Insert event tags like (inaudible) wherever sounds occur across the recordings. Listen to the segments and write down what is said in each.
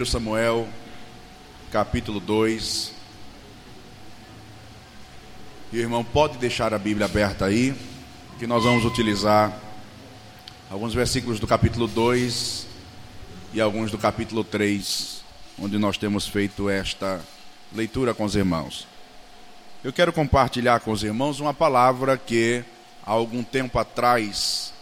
1 Samuel, capítulo 2. E o irmão pode deixar a Bíblia aberta aí, que nós vamos utilizar alguns versículos do capítulo 2 e alguns do capítulo 3, onde nós temos feito esta leitura com os irmãos. Eu quero compartilhar com os irmãos uma palavra que há algum tempo atrás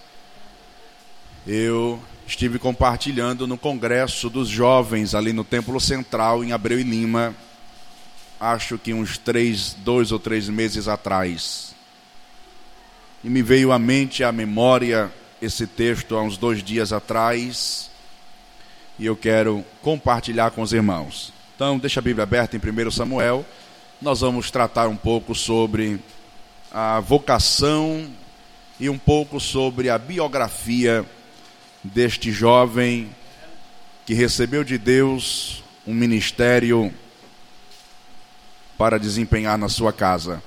eu estive compartilhando no congresso dos jovens ali no Templo Central em Abreu e Lima, acho que uns três, dois ou três meses atrás. E me veio à mente, à memória, esse texto há uns dois dias atrás, e eu quero compartilhar com os irmãos. Então, deixa a Bíblia aberta em 1 Samuel, nós vamos tratar um pouco sobre a vocação e um pouco sobre a biografia deste jovem que recebeu de Deus um ministério para desempenhar na sua casa.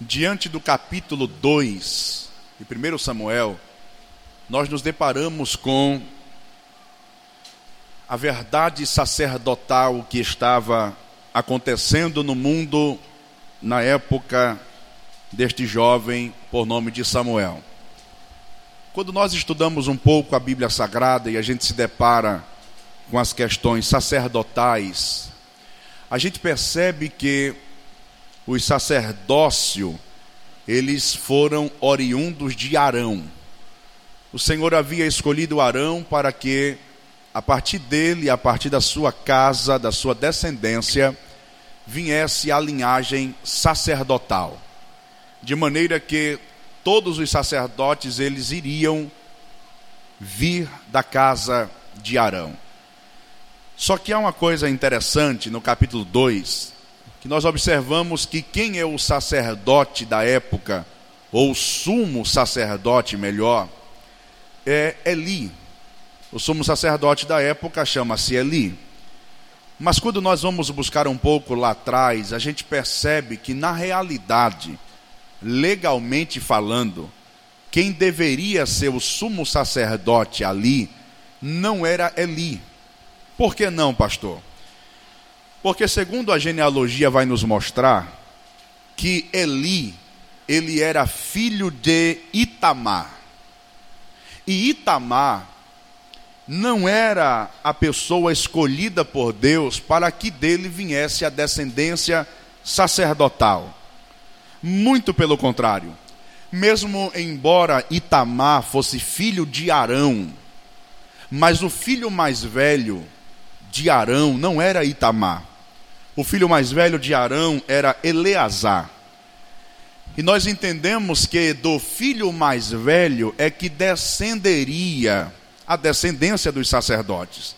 Diante do capítulo 2 de 1 Samuel, nós nos deparamos com a verdade sacerdotal que estava acontecendo no mundo na época deste jovem por nome de Samuel. Quando nós estudamos um pouco a Bíblia Sagrada e a gente se depara com as questões sacerdotais, a gente percebe que os sacerdócio eles foram oriundos de Arão. O Senhor havia escolhido Arão para que a partir dele, a partir da sua casa, da sua descendência, viesse a linhagem sacerdotal de maneira que todos os sacerdotes eles iriam vir da casa de Arão. Só que há uma coisa interessante no capítulo 2, que nós observamos que quem é o sacerdote da época, ou sumo sacerdote melhor, é Eli. O sumo sacerdote da época chama-se Eli. Mas quando nós vamos buscar um pouco lá atrás, a gente percebe que na realidade, legalmente falando, quem deveria ser o sumo sacerdote ali não era Eli. Por que não, pastor? Porque segundo a genealogia vai nos mostrar que Eli, ele era filho de Itamar. E Itamar não era a pessoa escolhida por Deus para que dele viesse a descendência sacerdotal. Muito pelo contrário. Mesmo embora Itamar fosse filho de Arão, mas o filho mais velho de Arão não era Itamar. O filho mais velho de Arão era Eleazar. E nós entendemos que do filho mais velho é que descenderia a descendência dos sacerdotes.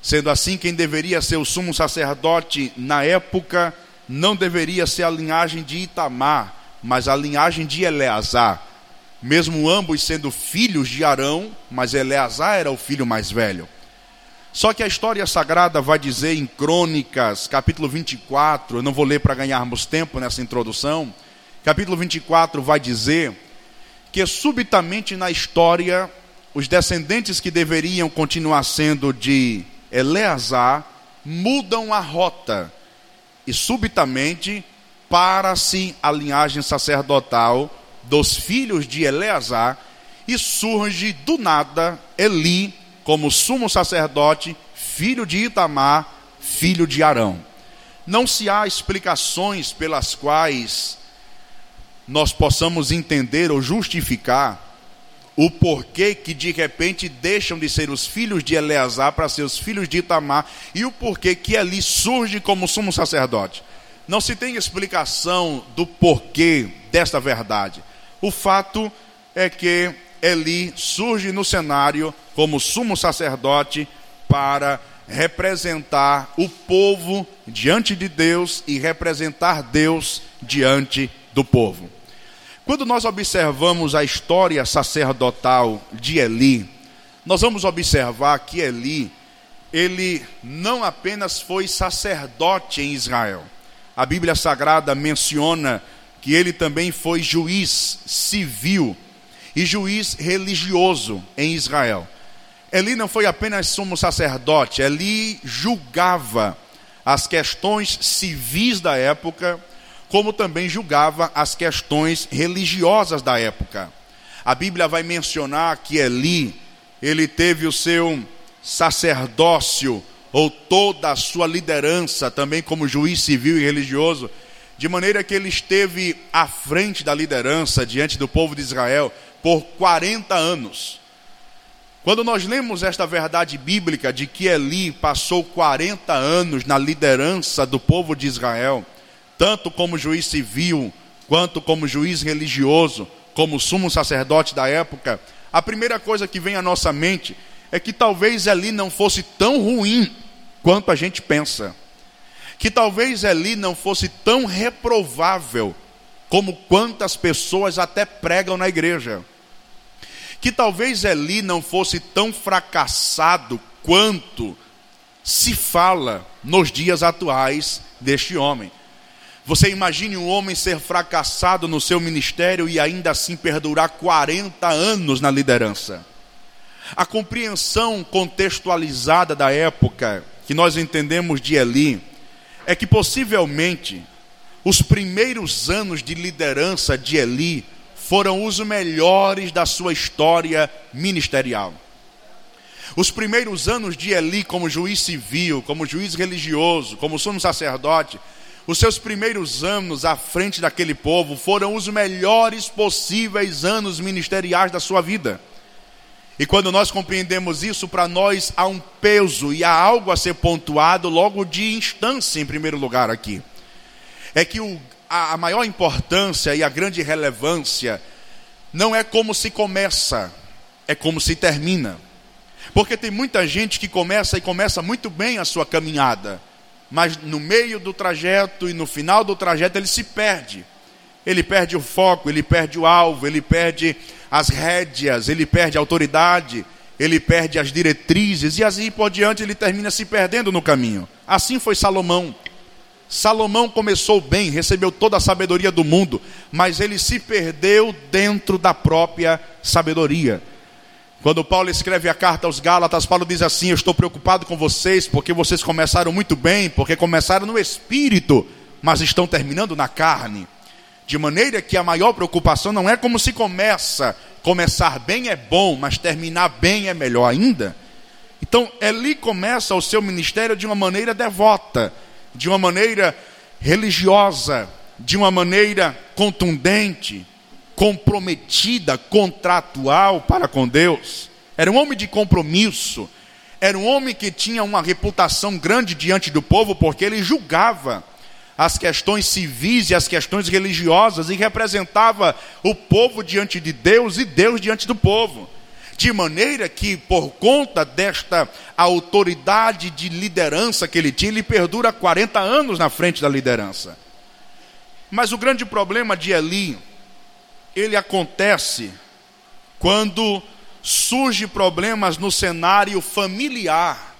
Sendo assim, quem deveria ser o sumo sacerdote na época não deveria ser a linhagem de Itamar, mas a linhagem de Eleazar. Mesmo ambos sendo filhos de Arão, mas Eleazar era o filho mais velho. Só que a história sagrada vai dizer em Crônicas, capítulo 24, eu não vou ler para ganharmos tempo nessa introdução. Capítulo 24 vai dizer que subitamente na história, os descendentes que deveriam continuar sendo de Eleazar mudam a rota e subitamente para-se a linhagem sacerdotal dos filhos de Eleazar e surge do nada Eli como sumo sacerdote, filho de Itamar, filho de Arão. Não se há explicações pelas quais nós possamos entender ou justificar o porquê que de repente deixam de ser os filhos de Eleazar para ser os filhos de Itamar e o porquê que ali surge como sumo sacerdote. Não se tem explicação do porquê desta verdade. O fato é que Eli surge no cenário como sumo sacerdote para representar o povo diante de Deus e representar Deus diante do povo. Quando nós observamos a história sacerdotal de Eli, nós vamos observar que Eli, ele não apenas foi sacerdote em Israel. A Bíblia Sagrada menciona que ele também foi juiz civil e juiz religioso em Israel. Eli não foi apenas sumo sacerdote, Eli julgava as questões civis da época, como também julgava as questões religiosas da época. A Bíblia vai mencionar que Eli, ele teve o seu sacerdócio ou toda a sua liderança também como juiz civil e religioso, de maneira que ele esteve à frente da liderança diante do povo de Israel por 40 anos. Quando nós lemos esta verdade bíblica de que Eli passou 40 anos na liderança do povo de Israel, tanto como juiz civil, quanto como juiz religioso, como sumo sacerdote da época, a primeira coisa que vem à nossa mente é que talvez Eli não fosse tão ruim quanto a gente pensa. Que talvez Eli não fosse tão reprovável como quantas pessoas até pregam na igreja que talvez Eli não fosse tão fracassado quanto se fala nos dias atuais deste homem. Você imagine um homem ser fracassado no seu ministério e ainda assim perdurar 40 anos na liderança. A compreensão contextualizada da época que nós entendemos de Eli é que possivelmente os primeiros anos de liderança de Eli foram os melhores da sua história ministerial. Os primeiros anos de Eli como juiz civil, como juiz religioso, como sumo sacerdote, os seus primeiros anos à frente daquele povo foram os melhores possíveis anos ministeriais da sua vida. E quando nós compreendemos isso, para nós há um peso e há algo a ser pontuado logo de instância, em primeiro lugar, aqui. É que o a, a maior importância e a grande relevância não é como se começa, é como se termina. Porque tem muita gente que começa e começa muito bem a sua caminhada, mas no meio do trajeto e no final do trajeto ele se perde. Ele perde o foco, ele perde o alvo, ele perde as rédeas, ele perde a autoridade, ele perde as diretrizes e assim por diante ele termina se perdendo no caminho. Assim foi Salomão. Salomão começou bem, recebeu toda a sabedoria do mundo, mas ele se perdeu dentro da própria sabedoria. Quando Paulo escreve a carta aos Gálatas, Paulo diz assim: Eu estou preocupado com vocês, porque vocês começaram muito bem, porque começaram no espírito, mas estão terminando na carne. De maneira que a maior preocupação não é como se começa. Começar bem é bom, mas terminar bem é melhor ainda. Então, Eli começa o seu ministério de uma maneira devota de uma maneira religiosa, de uma maneira contundente, comprometida, contratual para com Deus. Era um homem de compromisso. Era um homem que tinha uma reputação grande diante do povo, porque ele julgava as questões civis e as questões religiosas e representava o povo diante de Deus e Deus diante do povo de maneira que, por conta desta autoridade de liderança que ele tinha, ele perdura 40 anos na frente da liderança. Mas o grande problema de Eli, ele acontece quando surge problemas no cenário familiar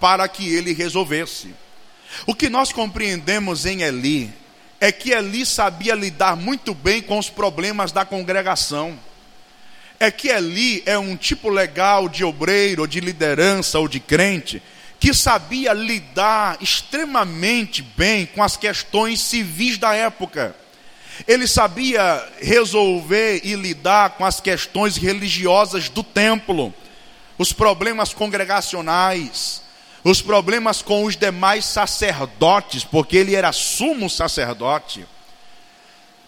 para que ele resolvesse. O que nós compreendemos em Eli é que Eli sabia lidar muito bem com os problemas da congregação é que Eli é um tipo legal de obreiro, de liderança, ou de crente, que sabia lidar extremamente bem com as questões civis da época. Ele sabia resolver e lidar com as questões religiosas do templo, os problemas congregacionais, os problemas com os demais sacerdotes, porque ele era sumo sacerdote.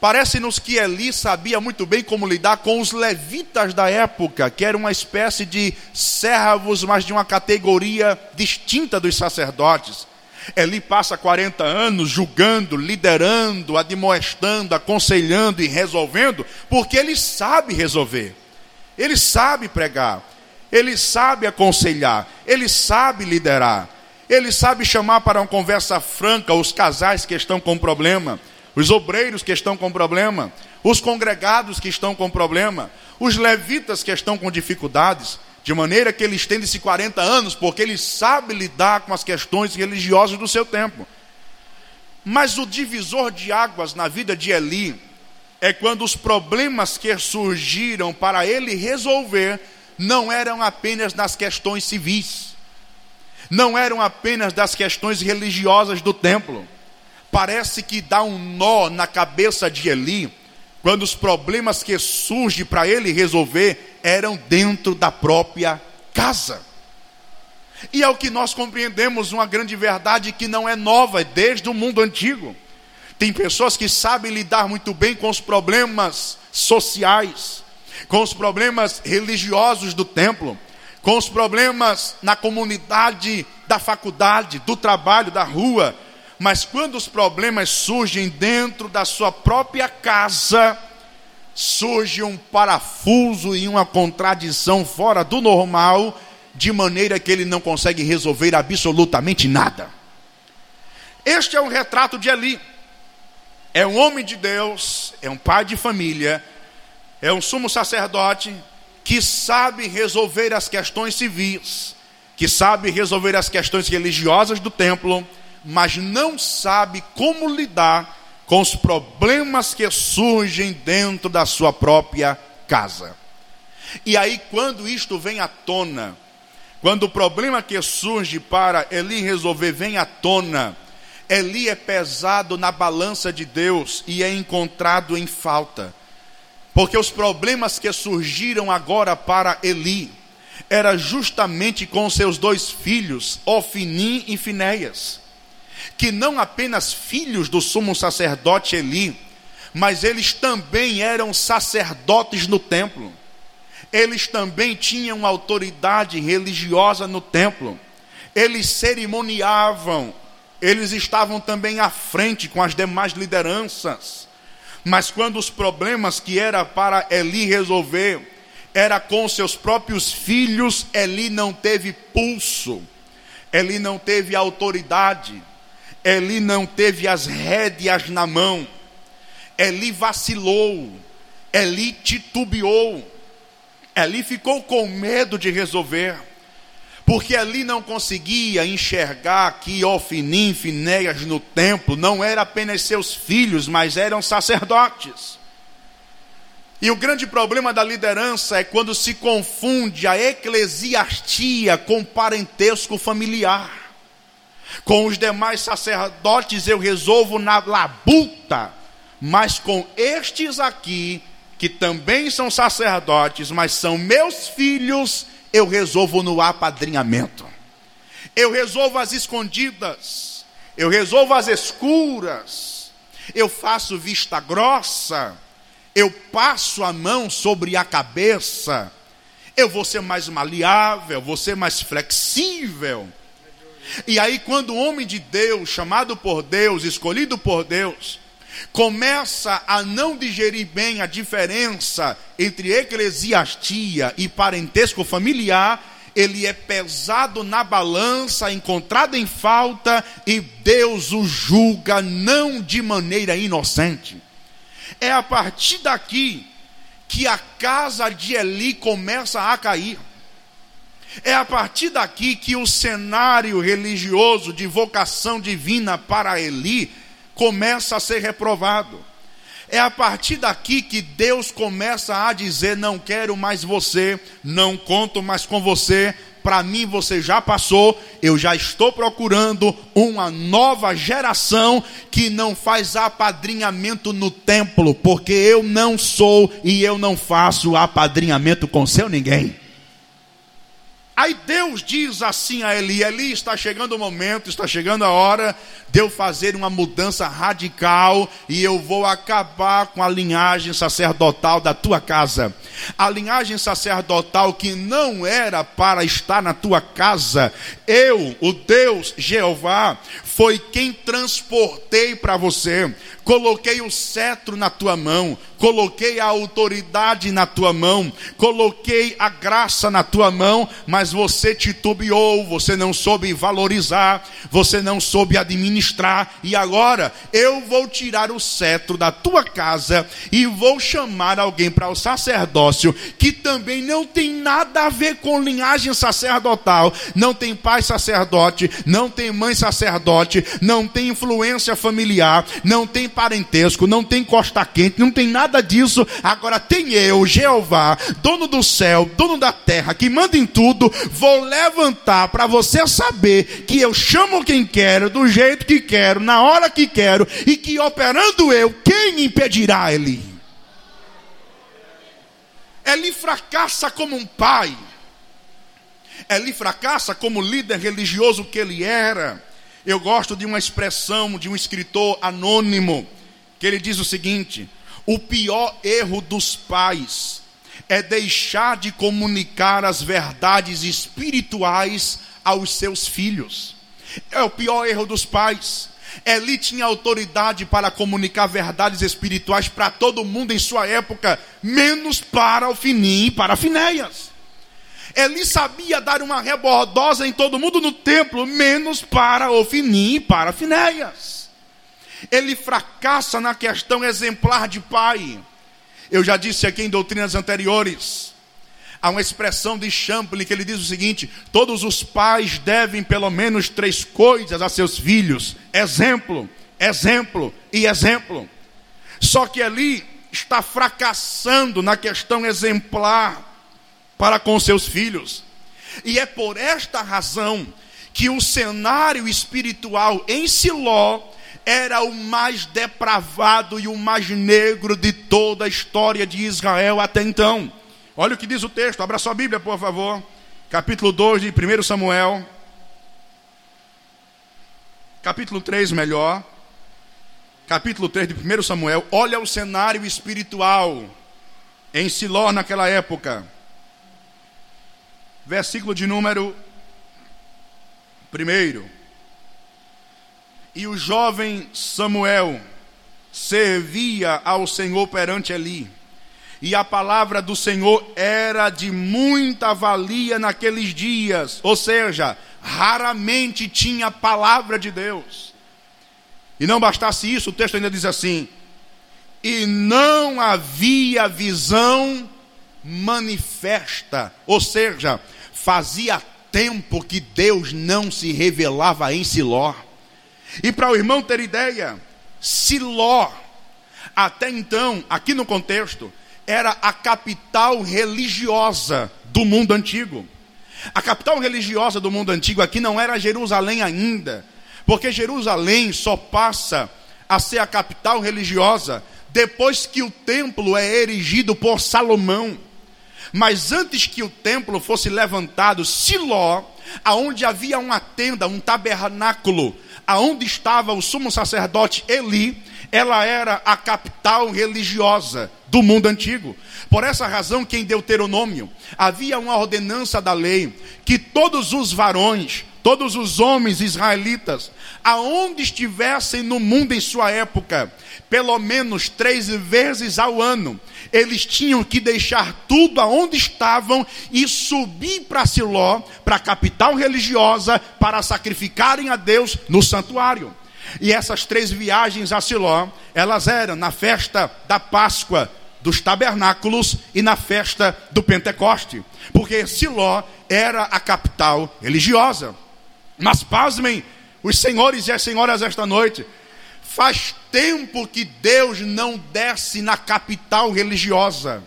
Parece-nos que Eli sabia muito bem como lidar com os levitas da época, que eram uma espécie de servos, mas de uma categoria distinta dos sacerdotes. Eli passa 40 anos julgando, liderando, admoestando, aconselhando e resolvendo, porque ele sabe resolver, ele sabe pregar, ele sabe aconselhar, ele sabe liderar, ele sabe chamar para uma conversa franca os casais que estão com problema os obreiros que estão com problema, os congregados que estão com problema, os levitas que estão com dificuldades, de maneira que ele estende-se 40 anos, porque ele sabe lidar com as questões religiosas do seu tempo. Mas o divisor de águas na vida de Eli é quando os problemas que surgiram para ele resolver não eram apenas nas questões civis, não eram apenas das questões religiosas do templo. Parece que dá um nó na cabeça de Eli, quando os problemas que surgem para ele resolver eram dentro da própria casa. E é o que nós compreendemos uma grande verdade que não é nova, é desde o mundo antigo. Tem pessoas que sabem lidar muito bem com os problemas sociais, com os problemas religiosos do templo, com os problemas na comunidade, da faculdade, do trabalho, da rua. Mas quando os problemas surgem dentro da sua própria casa, surge um parafuso e uma contradição fora do normal, de maneira que ele não consegue resolver absolutamente nada. Este é um retrato de Eli. É um homem de Deus, é um pai de família, é um sumo sacerdote que sabe resolver as questões civis, que sabe resolver as questões religiosas do templo, mas não sabe como lidar com os problemas que surgem dentro da sua própria casa. E aí, quando isto vem à tona, quando o problema que surge para Eli resolver vem à tona, Eli é pesado na balança de Deus e é encontrado em falta. Porque os problemas que surgiram agora para Eli era justamente com seus dois filhos, Ofinim e Finéias, que não apenas filhos do sumo sacerdote Eli, mas eles também eram sacerdotes no templo. Eles também tinham autoridade religiosa no templo. Eles cerimoniavam, eles estavam também à frente com as demais lideranças. Mas quando os problemas que era para Eli resolver era com seus próprios filhos, Eli não teve pulso, Eli não teve autoridade, Eli não teve as rédeas na mão, Eli vacilou, Eli titubeou, Eli ficou com medo de resolver porque ali não conseguia enxergar que Ofinim, Finéias no templo não eram apenas seus filhos, mas eram sacerdotes. E o grande problema da liderança é quando se confunde a eclesiastia com parentesco familiar. Com os demais sacerdotes eu resolvo na labuta, mas com estes aqui, que também são sacerdotes, mas são meus filhos, eu resolvo no apadrinhamento. Eu resolvo as escondidas. Eu resolvo as escuras. Eu faço vista grossa. Eu passo a mão sobre a cabeça. Eu vou ser mais maleável, vou ser mais flexível. E aí, quando o homem de Deus, chamado por Deus, escolhido por Deus, começa a não digerir bem a diferença entre eclesiastia e parentesco familiar, ele é pesado na balança, encontrado em falta, e Deus o julga não de maneira inocente. É a partir daqui que a casa de Eli começa a cair. É a partir daqui que o cenário religioso de vocação divina para Eli começa a ser reprovado. É a partir daqui que Deus começa a dizer: Não quero mais você, não conto mais com você, para mim você já passou, eu já estou procurando uma nova geração que não faz apadrinhamento no templo, porque eu não sou e eu não faço apadrinhamento com seu ninguém. Aí Deus diz assim a Eli: Eli, está chegando o momento, está chegando a hora de eu fazer uma mudança radical e eu vou acabar com a linhagem sacerdotal da tua casa. A linhagem sacerdotal que não era para estar na tua casa, eu, o Deus Jeová, foi quem transportei para você. Coloquei o cetro na tua mão, coloquei a autoridade na tua mão, coloquei a graça na tua mão, mas você titubeou, você não soube valorizar, você não soube administrar, e agora eu vou tirar o cetro da tua casa e vou chamar alguém para o sacerdócio que também não tem nada a ver com linhagem sacerdotal, não tem pai sacerdote, não tem mãe sacerdote, não tem influência familiar, não tem parentesco, não tem costa quente, não tem nada disso. Agora tem eu, Jeová, dono do céu, dono da terra, que manda em tudo, vou levantar para você saber que eu chamo quem quero, do jeito que quero, na hora que quero, e que operando eu, quem impedirá ele? Ele fracassa como um pai. Ele fracassa como líder religioso que ele era. Eu gosto de uma expressão de um escritor anônimo, que ele diz o seguinte: o pior erro dos pais é deixar de comunicar as verdades espirituais aos seus filhos. É o pior erro dos pais. Eli tinha autoridade para comunicar verdades espirituais para todo mundo em sua época, menos para o Finim e para Finéias. Eli sabia dar uma rebordosa em todo mundo no templo, menos para Ofini e para Finéias. Ele fracassa na questão exemplar de pai. Eu já disse aqui em doutrinas anteriores. Há uma expressão de Champlin que ele diz o seguinte: todos os pais devem pelo menos três coisas a seus filhos: exemplo, exemplo e exemplo. Só que ali está fracassando na questão exemplar para com seus filhos. E é por esta razão que o cenário espiritual em Siló era o mais depravado e o mais negro de toda a história de Israel até então. Olha o que diz o texto, abra sua Bíblia, por favor. Capítulo 2 de 1 Samuel. Capítulo 3, melhor. Capítulo 3 de 1 Samuel. Olha o cenário espiritual em Siló naquela época versículo de número 1. E o jovem Samuel servia ao Senhor perante Eli. E a palavra do Senhor era de muita valia naqueles dias, ou seja, raramente tinha palavra de Deus. E não bastasse isso, o texto ainda diz assim: e não havia visão manifesta, ou seja, fazia tempo que Deus não se revelava em Siló. E para o irmão ter ideia, Siló, até então, aqui no contexto, era a capital religiosa do mundo antigo. A capital religiosa do mundo antigo aqui não era Jerusalém ainda, porque Jerusalém só passa a ser a capital religiosa depois que o templo é erigido por Salomão. Mas antes que o templo fosse levantado, Siló, aonde havia uma tenda, um tabernáculo, aonde estava o sumo sacerdote Eli, ela era a capital religiosa do mundo antigo. Por essa razão que em Deuteronômio havia uma ordenança da lei que todos os varões, todos os homens israelitas, aonde estivessem no mundo em sua época, pelo menos três vezes ao ano, eles tinham que deixar tudo aonde estavam e subir para Siló, para a capital religiosa, para sacrificarem a Deus no santuário. E essas três viagens a Siló, elas eram na festa da Páscoa, dos tabernáculos e na festa do Pentecoste, porque Siló era a capital religiosa. Mas pasmem, os senhores e as senhoras esta noite, Faz tempo que Deus não desce na capital religiosa.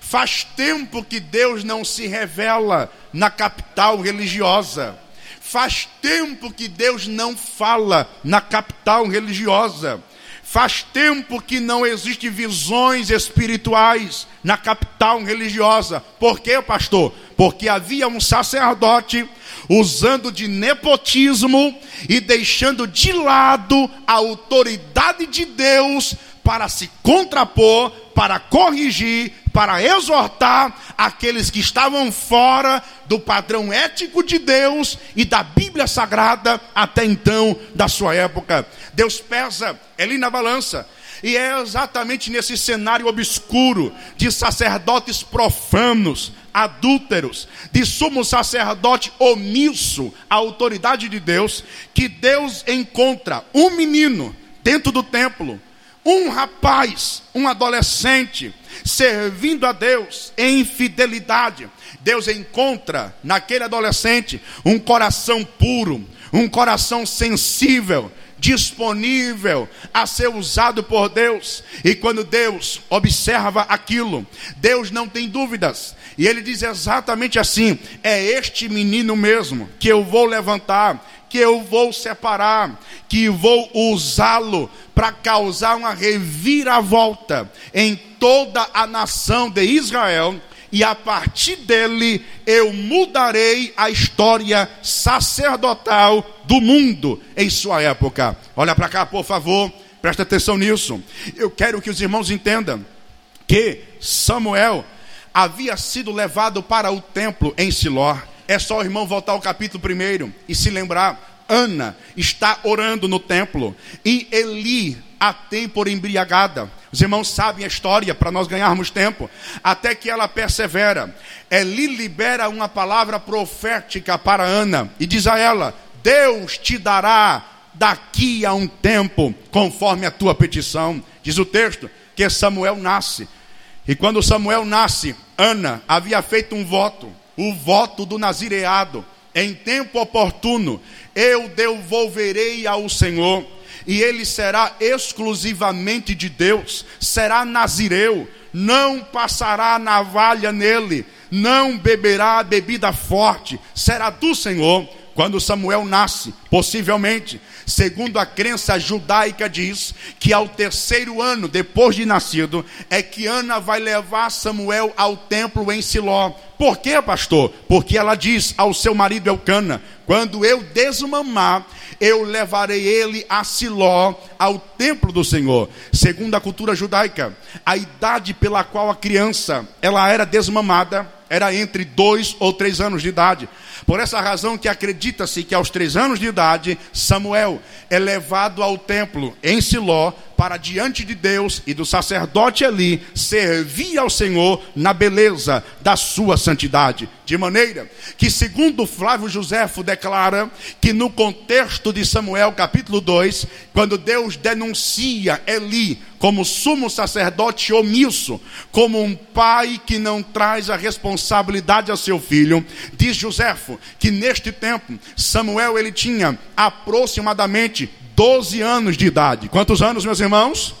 Faz tempo que Deus não se revela na capital religiosa. Faz tempo que Deus não fala na capital religiosa. Faz tempo que não existe visões espirituais na capital religiosa. Por quê, pastor? Porque havia um sacerdote usando de nepotismo e deixando de lado a autoridade de Deus para se contrapor, para corrigir, para exortar aqueles que estavam fora do padrão ético de Deus e da Bíblia Sagrada até então da sua época. Deus pesa ele na balança. E é exatamente nesse cenário obscuro de sacerdotes profanos, adúlteros, de sumo sacerdote omisso à autoridade de Deus, que Deus encontra um menino dentro do templo, um rapaz, um adolescente, servindo a Deus em fidelidade. Deus encontra naquele adolescente um coração puro, um coração sensível, disponível a ser usado por Deus. E quando Deus observa aquilo, Deus não tem dúvidas. E ele diz exatamente assim: é este menino mesmo que eu vou levantar, que eu vou separar, que vou usá-lo para causar uma reviravolta em toda a nação de Israel e a partir dele eu mudarei a história sacerdotal do mundo em sua época. Olha para cá, por favor, presta atenção nisso. Eu quero que os irmãos entendam que Samuel havia sido levado para o templo em Siló. É só o irmão voltar ao capítulo 1 e se lembrar. Ana está orando no templo e Eli a tem por embriagada. Os irmãos sabem a história para nós ganharmos tempo. Até que ela persevera. Eli libera uma palavra profética para Ana e diz a ela: Deus te dará daqui a um tempo, conforme a tua petição. Diz o texto que Samuel nasce. E quando Samuel nasce, Ana havia feito um voto, o voto do nazireado. Em tempo oportuno, eu devolverei ao Senhor e ele será exclusivamente de Deus, será nazireu, não passará navalha nele, não beberá bebida forte, será do Senhor. Quando Samuel nasce, possivelmente, segundo a crença judaica diz que ao terceiro ano depois de nascido é que Ana vai levar Samuel ao templo em Siló. Por quê, pastor? Porque ela diz ao seu marido Elcana: quando eu desmamar, eu levarei ele a Siló, ao templo do Senhor. Segundo a cultura judaica, a idade pela qual a criança ela era desmamada era entre dois ou três anos de idade. Por essa razão que acredita-se que aos três anos de idade, Samuel é levado ao templo em Siló para diante de Deus e do sacerdote Eli servir ao Senhor na beleza da sua santidade. De maneira que, segundo Flávio Joséfo declara, que no contexto de Samuel capítulo 2, quando Deus denuncia Eli como sumo sacerdote omisso, como um pai que não traz a responsabilidade ao seu filho, diz Joséfo que neste tempo Samuel ele tinha aproximadamente 12 anos de idade. Quantos anos, meus irmãos?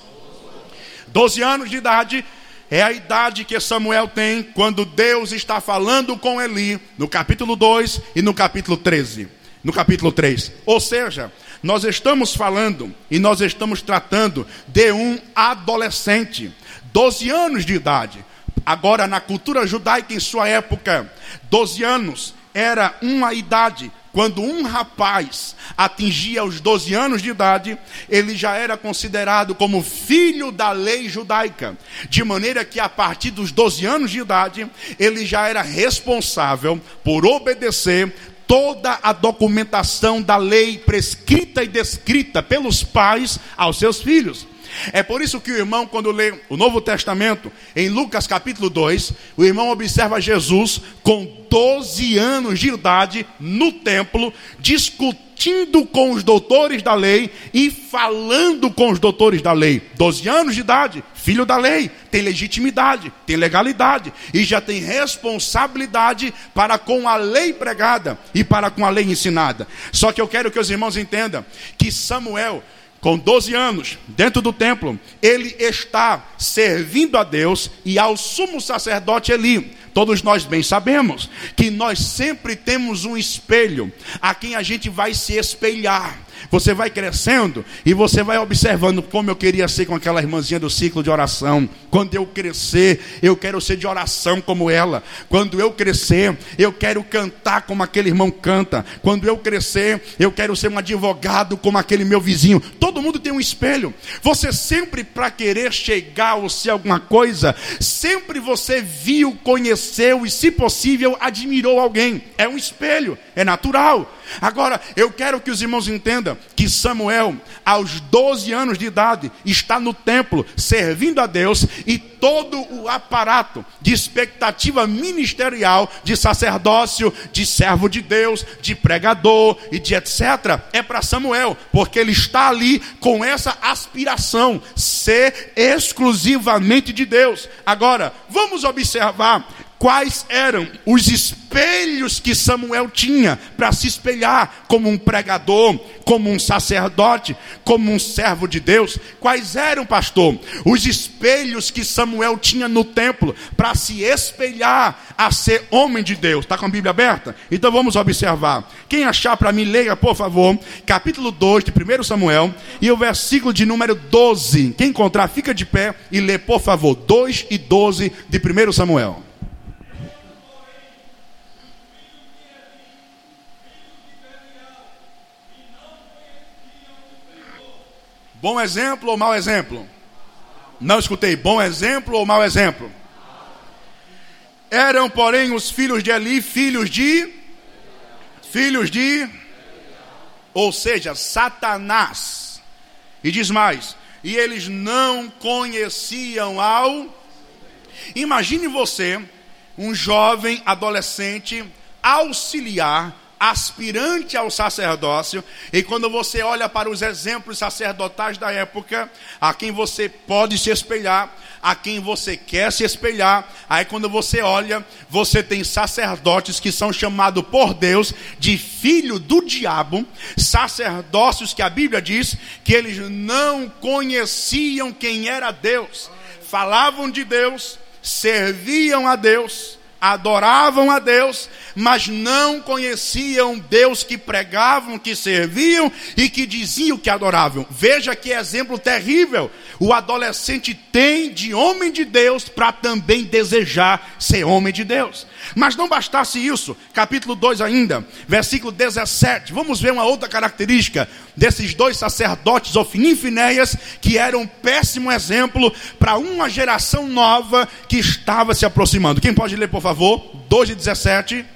12 anos de idade é a idade que Samuel tem quando Deus está falando com Eli, no capítulo 2 e no capítulo 13. No capítulo 3. Ou seja, nós estamos falando e nós estamos tratando de um adolescente, 12 anos de idade. Agora, na cultura judaica em sua época, 12 anos era uma idade quando um rapaz atingia os 12 anos de idade, ele já era considerado como filho da lei judaica. De maneira que a partir dos 12 anos de idade, ele já era responsável por obedecer toda a documentação da lei prescrita e descrita pelos pais aos seus filhos. É por isso que o irmão, quando lê o Novo Testamento, em Lucas capítulo 2, o irmão observa Jesus com 12 anos de idade no templo, discutindo com os doutores da lei e falando com os doutores da lei. 12 anos de idade, filho da lei, tem legitimidade, tem legalidade e já tem responsabilidade para com a lei pregada e para com a lei ensinada. Só que eu quero que os irmãos entendam que Samuel com 12 anos, dentro do templo, ele está servindo a Deus e ao sumo sacerdote Eli. Todos nós bem sabemos que nós sempre temos um espelho a quem a gente vai se espelhar. Você vai crescendo e você vai observando como eu queria ser com aquela irmãzinha do ciclo de oração. Quando eu crescer, eu quero ser de oração como ela. Quando eu crescer, eu quero cantar como aquele irmão canta. Quando eu crescer, eu quero ser um advogado como aquele meu vizinho. Todo mundo tem um espelho. Você sempre para querer chegar ou ser alguma coisa, sempre você viu, conheceu e se possível admirou alguém. É um espelho, é natural. Agora, eu quero que os irmãos entendam que Samuel, aos 12 anos de idade, está no templo servindo a Deus e todo o aparato de expectativa ministerial, de sacerdócio, de servo de Deus, de pregador e de etc., é para Samuel, porque ele está ali com essa aspiração, ser exclusivamente de Deus. Agora, vamos observar quais eram os espelhos que Samuel tinha para se espelhar como um pregador, como um sacerdote, como um servo de Deus. Quais eram, pastor, os espelhos que Samuel tinha no templo para se espelhar a ser homem de Deus? Está com a Bíblia aberta? Então vamos observar. Quem achar para mim, leia, por favor, capítulo 2 de 1 Samuel e o versículo de número 12. Quem encontrar, fica de pé e lê, por favor, 2 e 12 de 1 Samuel. Bom exemplo ou mau exemplo? Não escutei. Bom exemplo ou mau exemplo? Eram, porém, os filhos de Eli, filhos de. Filhos de. Ou seja, Satanás. E diz mais: e eles não conheciam ao. Imagine você, um jovem adolescente, auxiliar aspirante ao sacerdócio, e quando você olha para os exemplos sacerdotais da época, a quem você pode se espelhar, a quem você quer se espelhar, aí quando você olha, você tem sacerdotes que são chamados por Deus de filho do diabo, sacerdócios que a Bíblia diz que eles não conheciam quem era Deus, falavam de Deus, serviam a Deus, adoravam a Deus, mas não conheciam Deus que pregavam, que serviam e que diziam que adoravam. Veja que exemplo terrível o adolescente tem de homem de Deus para também desejar ser homem de Deus. Mas não bastasse isso, capítulo 2 ainda, versículo 17. Vamos ver uma outra característica desses dois sacerdotes, Ofnim e Finéias, que eram um péssimo exemplo para uma geração nova que estava se aproximando. Quem pode ler, por favor? 2 e 17.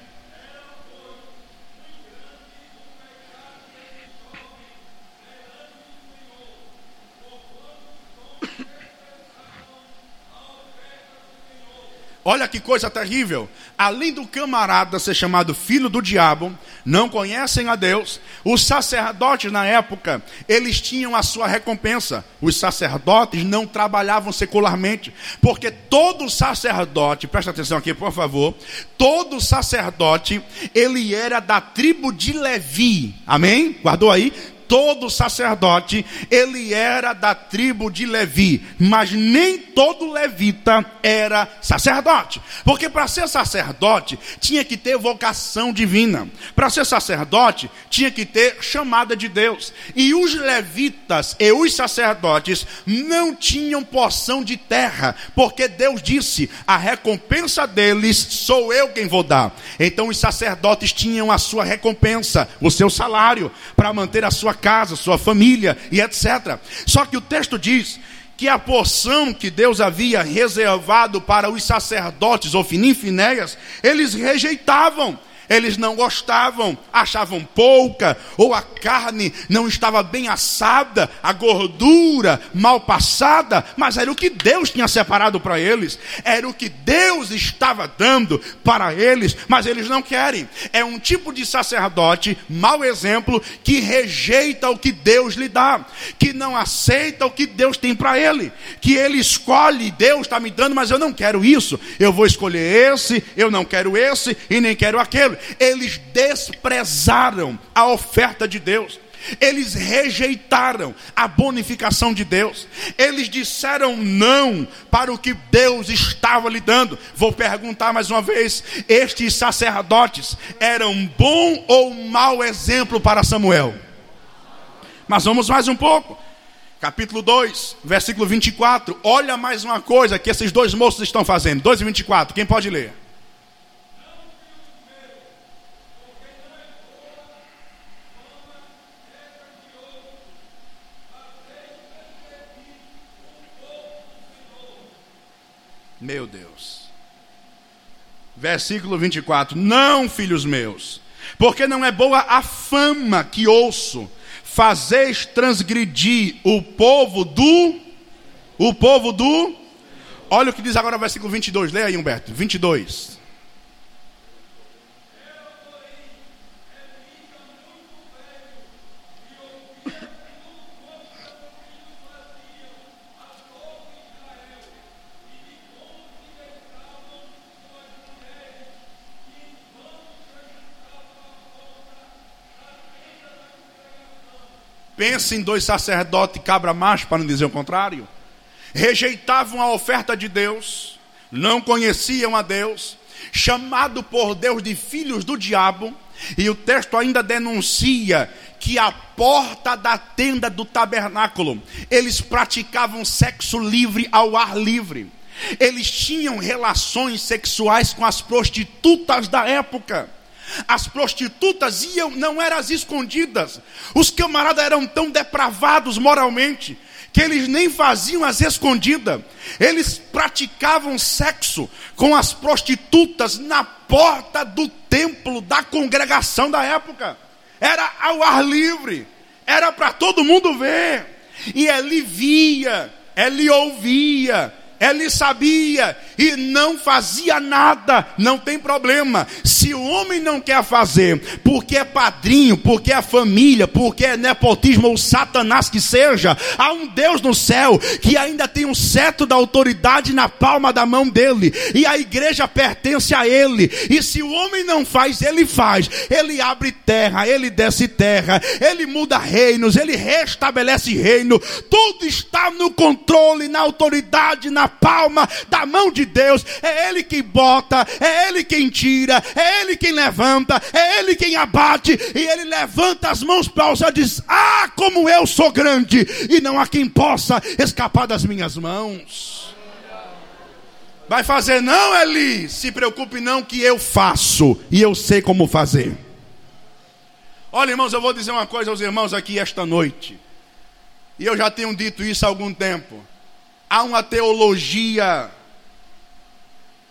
Olha que coisa terrível. Além do camarada ser chamado filho do diabo, não conhecem a Deus. Os sacerdotes na época, eles tinham a sua recompensa. Os sacerdotes não trabalhavam secularmente, porque todo sacerdote, presta atenção aqui, por favor, todo sacerdote, ele era da tribo de Levi. Amém? Guardou aí? Todo sacerdote, ele era da tribo de Levi, mas nem todo levita era sacerdote, porque para ser sacerdote tinha que ter vocação divina, para ser sacerdote tinha que ter chamada de Deus, e os levitas e os sacerdotes não tinham porção de terra, porque Deus disse: a recompensa deles sou eu quem vou dar. Então os sacerdotes tinham a sua recompensa, o seu salário, para manter a sua casa, sua família e etc. Só que o texto diz que a porção que Deus havia reservado para os sacerdotes, Ofinim e eles rejeitavam eles não gostavam, achavam pouca, ou a carne não estava bem assada, a gordura mal passada, mas era o que Deus tinha separado para eles, era o que Deus estava dando para eles, mas eles não querem. É um tipo de sacerdote, mau exemplo, que rejeita o que Deus lhe dá, que não aceita o que Deus tem para ele, que ele escolhe, Deus está me dando, mas eu não quero isso, eu vou escolher esse, eu não quero esse e nem quero aquele eles desprezaram a oferta de Deus. Eles rejeitaram a bonificação de Deus. Eles disseram não para o que Deus estava lhe dando. Vou perguntar mais uma vez: estes sacerdotes eram bom ou mau exemplo para Samuel? Mas vamos mais um pouco. Capítulo 2, versículo 24. Olha mais uma coisa que esses dois moços estão fazendo. 2 e 24. Quem pode ler? Meu Deus. Versículo 24: Não, filhos meus, porque não é boa a fama que ouço, fazeis transgredir o povo do. O povo do. Olha o que diz agora o versículo 22, leia aí, Humberto. 22. Pense em dois sacerdotes cabra macho, para não dizer o contrário. Rejeitavam a oferta de Deus, não conheciam a Deus, chamado por Deus de filhos do diabo, e o texto ainda denuncia que a porta da tenda do tabernáculo, eles praticavam sexo livre ao ar livre. Eles tinham relações sexuais com as prostitutas da época. As prostitutas iam, não eram as escondidas. Os camaradas eram tão depravados moralmente que eles nem faziam as escondidas. Eles praticavam sexo com as prostitutas na porta do templo da congregação da época. Era ao ar livre. Era para todo mundo ver. E ele via, ele ouvia, ele sabia e não fazia nada, não tem problema. Se o homem não quer fazer, porque é padrinho, porque é família, porque é nepotismo ou satanás que seja, há um Deus no céu que ainda tem um cetro da autoridade na palma da mão dele, e a igreja pertence a ele. E se o homem não faz, ele faz. Ele abre terra, ele desce terra, ele muda reinos, ele restabelece reino. Tudo está no controle, na autoridade, na palma da mão de Deus. É Ele quem bota, é Ele quem tira, é Ele quem levanta, é Ele quem abate. E Ele levanta as mãos para céu e diz: Ah, como eu sou grande, e não há quem possa escapar das minhas mãos. Vai fazer não, Eli? Se preocupe não que eu faço e eu sei como fazer. Olha, irmãos, eu vou dizer uma coisa aos irmãos aqui esta noite. E eu já tenho dito isso há algum tempo há uma teologia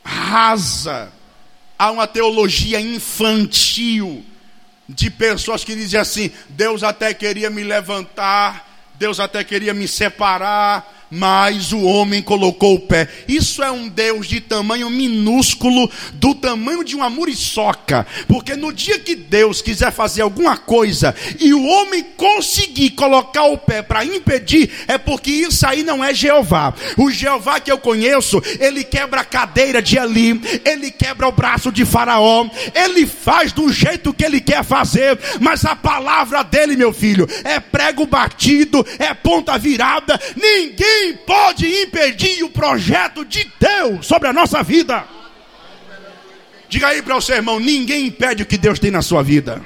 rasa, há uma teologia infantil de pessoas que dizem assim: Deus até queria me levantar, Deus até queria me separar, mas o homem colocou o pé. Isso é um Deus de tamanho minúsculo, do tamanho de uma muriçoca. Porque no dia que Deus quiser fazer alguma coisa e o homem conseguir colocar o pé para impedir, é porque isso aí não é Jeová. O Jeová que eu conheço, ele quebra a cadeira de Eli, ele quebra o braço de Faraó, ele faz do jeito que ele quer fazer, mas a palavra dele, meu filho, é prego batido, é ponta virada, ninguém Ninguém pode impedir o projeto de Deus sobre a nossa vida. Diga aí para o seu irmão: ninguém impede o que Deus tem na sua vida.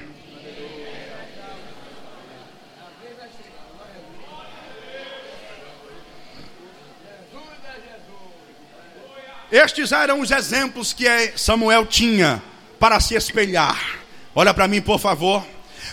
Estes eram os exemplos que Samuel tinha para se espelhar. Olha para mim, por favor.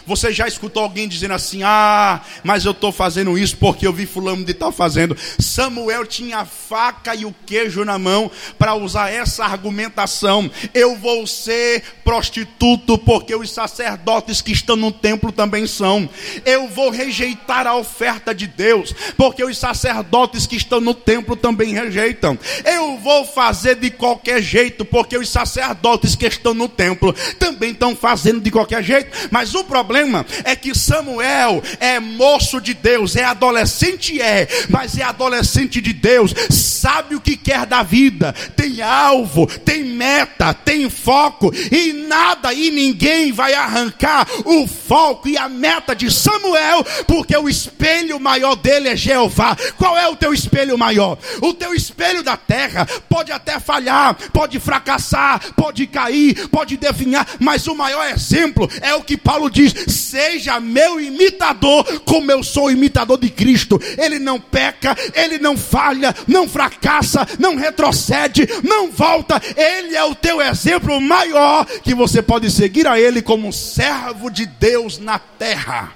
Você já escutou alguém dizendo assim: Ah, mas eu estou fazendo isso porque eu vi fulano de tal fazendo. Samuel tinha a faca e o queijo na mão para usar essa argumentação. Eu vou ser prostituto porque os sacerdotes que estão no templo também são. Eu vou rejeitar a oferta de Deus porque os sacerdotes que estão no templo também rejeitam. Eu vou fazer de qualquer jeito porque os sacerdotes que estão no templo também estão fazendo de qualquer jeito. Mas o problema problema é que Samuel é moço de Deus, é adolescente, é, mas é adolescente de Deus, sabe o que quer da vida, tem alvo, tem meta, tem foco, e nada e ninguém vai arrancar o foco e a meta de Samuel, porque o espelho maior dele é Jeová. Qual é o teu espelho maior? O teu espelho da terra pode até falhar, pode fracassar, pode cair, pode definhar, mas o maior exemplo é o que Paulo diz: seja meu imitador, como eu sou imitador de Cristo. Ele não peca, ele não falha, não fracassa, não retrocede, não volta. Ele é o teu exemplo maior que você pode seguir a ele como servo de Deus na terra.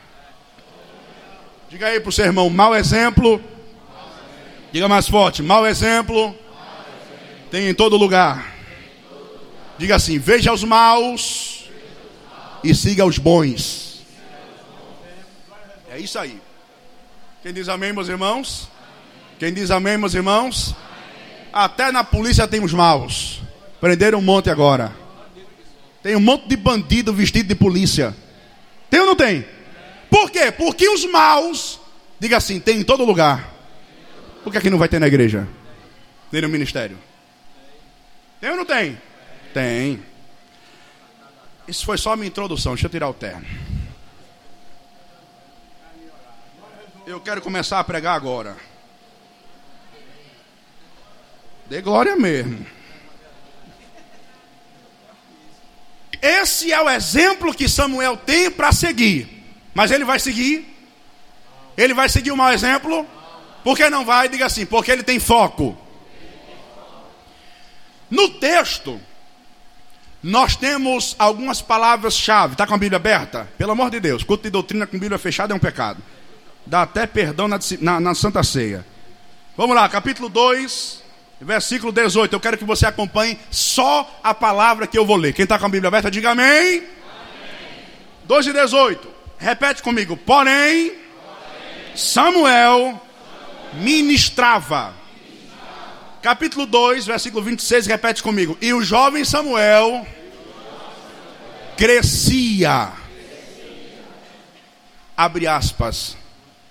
Diga aí para o seu irmão, mau exemplo. Diga mais forte, mau exemplo. Tem em todo lugar. Diga assim: veja os maus e siga os bons. É isso aí. Quem diz amém, meus irmãos? Quem diz amém, meus irmãos? Até na polícia tem os maus. Prenderam um monte agora. Tem um monte de bandido vestido de polícia. Tem ou não tem? Por quê? Porque os maus, diga assim, tem em todo lugar. Por que aqui não vai ter na igreja? Nem no ministério? Tem ou não tem? Tem. Isso foi só minha introdução. Deixa eu tirar o terno. Eu quero começar a pregar agora. De glória mesmo. Esse é o exemplo que Samuel tem para seguir. Mas ele vai seguir? Ele vai seguir o mau exemplo? Por que não vai? Diga assim, porque ele tem foco. No texto, nós temos algumas palavras-chave. Está com a Bíblia aberta? Pelo amor de Deus, culto de doutrina com Bíblia fechada é um pecado. Dá até perdão na, na, na Santa Ceia. Vamos lá, capítulo 2, versículo 18. Eu quero que você acompanhe só a palavra que eu vou ler. Quem está com a Bíblia aberta, diga amém. amém. 2 e 18. Repete comigo. Porém, Porém Samuel, Samuel ministrava. ministrava. Capítulo 2, versículo 26. Repete comigo. E o jovem Samuel crescia. Abre aspas.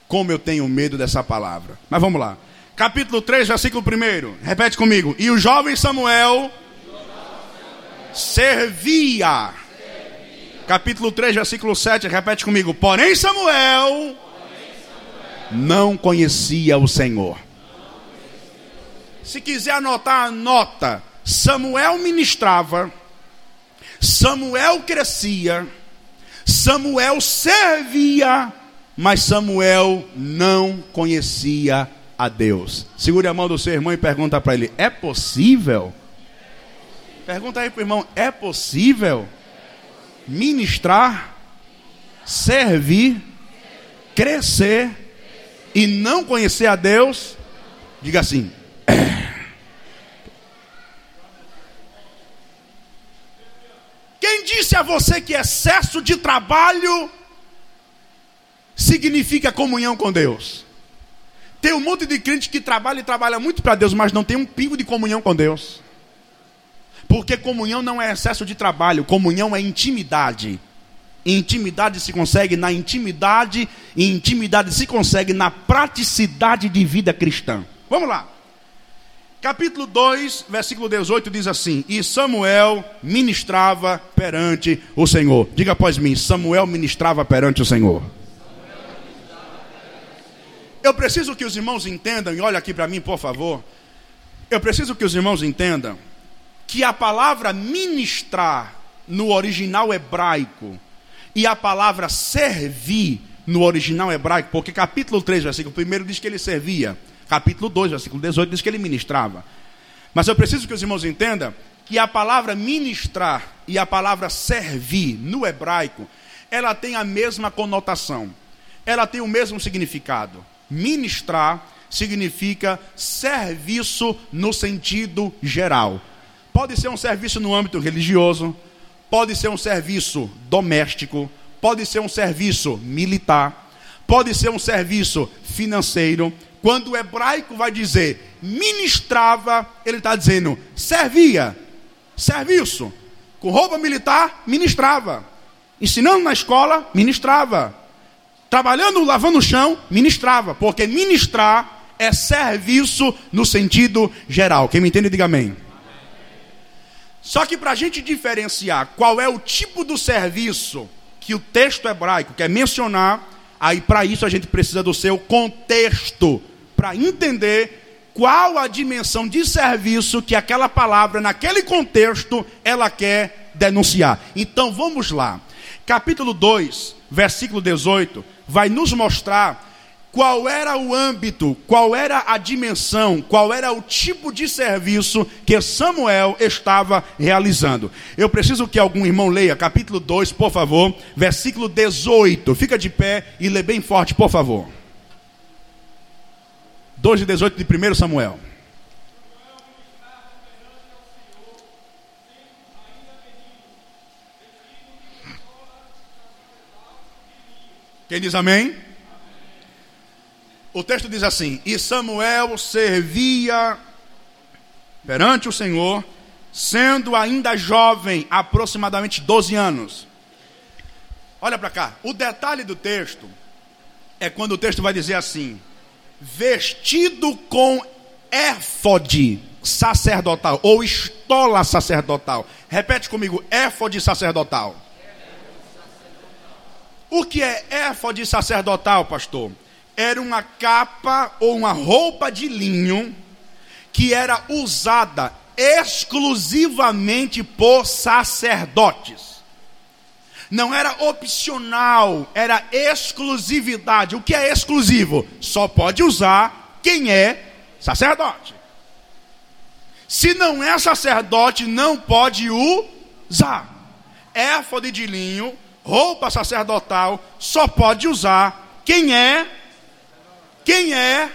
Como eu tenho medo dessa palavra. Mas vamos lá capítulo 3, versículo 1. Repete comigo. E o jovem Samuel servia. Capítulo 3, versículo 7. Repete comigo. Porém, Samuel não conhecia o Senhor. Se quiser anotar, anota. Samuel ministrava. Samuel crescia. Samuel servia. Mas Samuel não conhecia a Deus. Segure a mão do seu irmão e pergunta para ele: é possível? Pergunta aí para o irmão: é possível ministrar, servir, crescer e não conhecer a Deus? Diga assim. (coughs) Quem disse a você que excesso de trabalho significa comunhão com Deus? Tem um monte de crente que trabalha e trabalha muito para Deus, mas não tem um pingo de comunhão com Deus. Porque comunhão não é excesso de trabalho, comunhão é intimidade. E intimidade se consegue na intimidade, e intimidade se consegue na praticidade de vida cristã. Vamos lá. Capítulo 2, versículo 18 diz assim: E Samuel ministrava perante o Senhor. Diga após mim: Samuel ministrava perante o Senhor. Eu preciso que os irmãos entendam, e olha aqui para mim, por favor. Eu preciso que os irmãos entendam que a palavra ministrar no original hebraico e a palavra servir no original hebraico, porque capítulo 3, versículo 1 diz que ele servia, capítulo 2, versículo 18 diz que ele ministrava. Mas eu preciso que os irmãos entendam que a palavra ministrar e a palavra servir no hebraico, ela tem a mesma conotação, ela tem o mesmo significado. Ministrar significa serviço no sentido geral. Pode ser um serviço no âmbito religioso, pode ser um serviço doméstico, pode ser um serviço militar, pode ser um serviço financeiro. Quando o hebraico vai dizer ministrava, ele está dizendo servia, serviço. Com roupa militar, ministrava. Ensinando na escola, ministrava trabalhando, lavando o chão, ministrava, porque ministrar é serviço no sentido geral. Quem me entende, diga amém. Só que para a gente diferenciar qual é o tipo do serviço que o texto hebraico quer mencionar, aí para isso a gente precisa do seu contexto, para entender qual a dimensão de serviço que aquela palavra, naquele contexto, ela quer denunciar. Então vamos lá. Capítulo 2, versículo 18, vai nos mostrar qual era o âmbito, qual era a dimensão, qual era o tipo de serviço que Samuel estava realizando. Eu preciso que algum irmão leia capítulo 2, por favor, versículo 18. Fica de pé e lê bem forte, por favor. 2 e 18 de 1 Samuel. Quem diz amém? O texto diz assim: E Samuel servia perante o Senhor, sendo ainda jovem, aproximadamente 12 anos. Olha para cá, o detalhe do texto é quando o texto vai dizer assim: vestido com éfode sacerdotal ou estola sacerdotal. Repete comigo, éfode sacerdotal. O que é éfode sacerdotal, pastor? era uma capa ou uma roupa de linho que era usada exclusivamente por sacerdotes. Não era opcional, era exclusividade. O que é exclusivo? Só pode usar quem é sacerdote. Se não é sacerdote, não pode usar. Éfode de linho, roupa sacerdotal, só pode usar quem é. Quem é.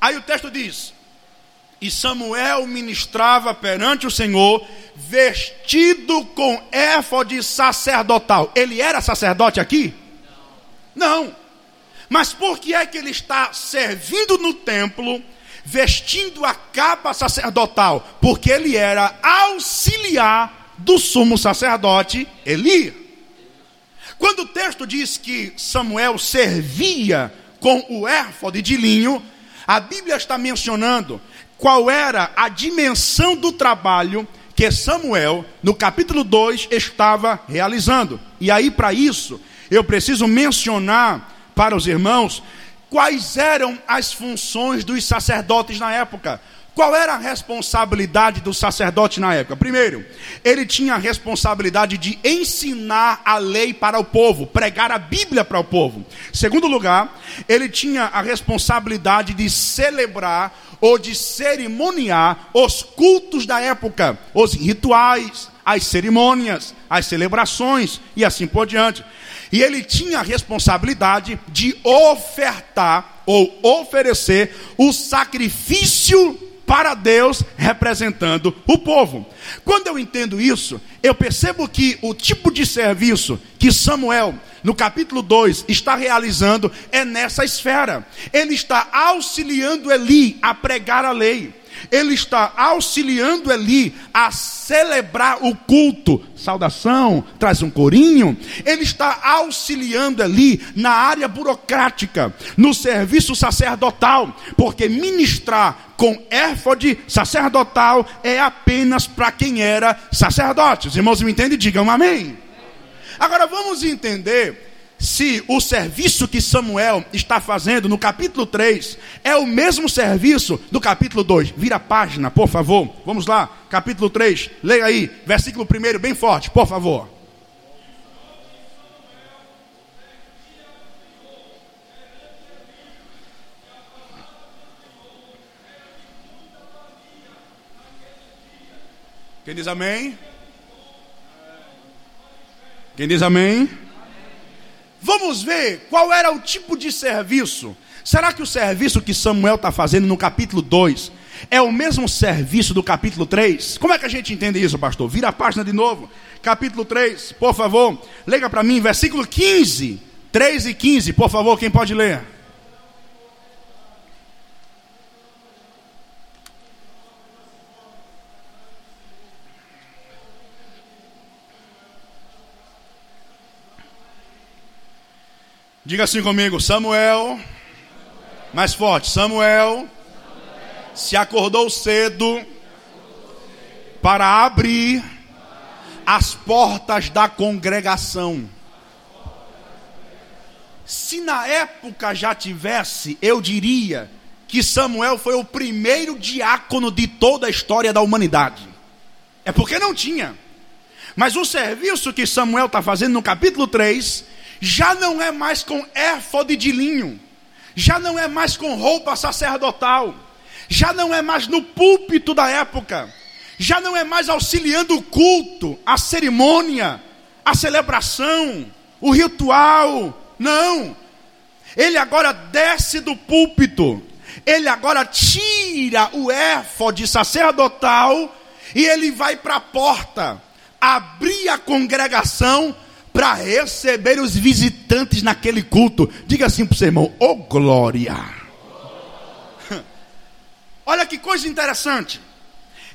Aí o texto diz: e Samuel ministrava perante o Senhor, vestido com éfode sacerdotal. Ele era sacerdote aqui? Não. Mas por que é que ele está servindo no templo, vestindo a capa sacerdotal? Porque ele era auxiliar do sumo sacerdote Eli. Quando o texto diz que Samuel servia com o éfode de linho, a Bíblia está mencionando qual era a dimensão do trabalho que Samuel, no capítulo 2, estava realizando. E aí, para isso, eu preciso mencionar para os irmãos quais eram as funções dos sacerdotes na época. Qual era a responsabilidade do sacerdote na época? Primeiro, ele tinha a responsabilidade de ensinar a lei para o povo, pregar a Bíblia para o povo. Segundo lugar, ele tinha a responsabilidade de celebrar ou de cerimoniar os cultos da época, os rituais, as cerimônias, as celebrações e assim por diante. E ele tinha a responsabilidade de ofertar ou oferecer o sacrifício para Deus representando o povo. Quando eu entendo isso, eu percebo que o tipo de serviço que Samuel, no capítulo 2, está realizando é nessa esfera. Ele está auxiliando Eli a pregar a lei ele está auxiliando Eli a celebrar o culto. Saudação, traz um corinho. Ele está auxiliando Eli na área burocrática, no serviço sacerdotal, porque ministrar com éfode sacerdotal é apenas para quem era sacerdote. Os irmãos me entendem? Digam amém. Agora vamos entender se o serviço que Samuel está fazendo no capítulo 3 é o mesmo serviço do capítulo 2. Vira a página, por favor. Vamos lá, capítulo 3. Leia aí, versículo 1, bem forte, por favor. Quem diz amém? Quem diz amém? Vamos ver qual era o tipo de serviço. Será que o serviço que Samuel está fazendo no capítulo 2 é o mesmo serviço do capítulo 3? Como é que a gente entende isso, pastor? Vira a página de novo. Capítulo 3, por favor. Leia para mim, versículo 15. 3 e 15, por favor, quem pode ler? Diga assim comigo, Samuel. Mais forte, Samuel. Se acordou cedo para abrir as portas da congregação. Se na época já tivesse, eu diria que Samuel foi o primeiro diácono de toda a história da humanidade. É porque não tinha. Mas o serviço que Samuel está fazendo no capítulo 3 já não é mais com éfode de linho, já não é mais com roupa sacerdotal, já não é mais no púlpito da época, já não é mais auxiliando o culto, a cerimônia, a celebração, o ritual, não. Ele agora desce do púlpito, ele agora tira o éfode sacerdotal e ele vai para a porta, abrir a congregação para receber os visitantes naquele culto. Diga assim para o seu irmão: Ô oh, glória! (laughs) Olha que coisa interessante.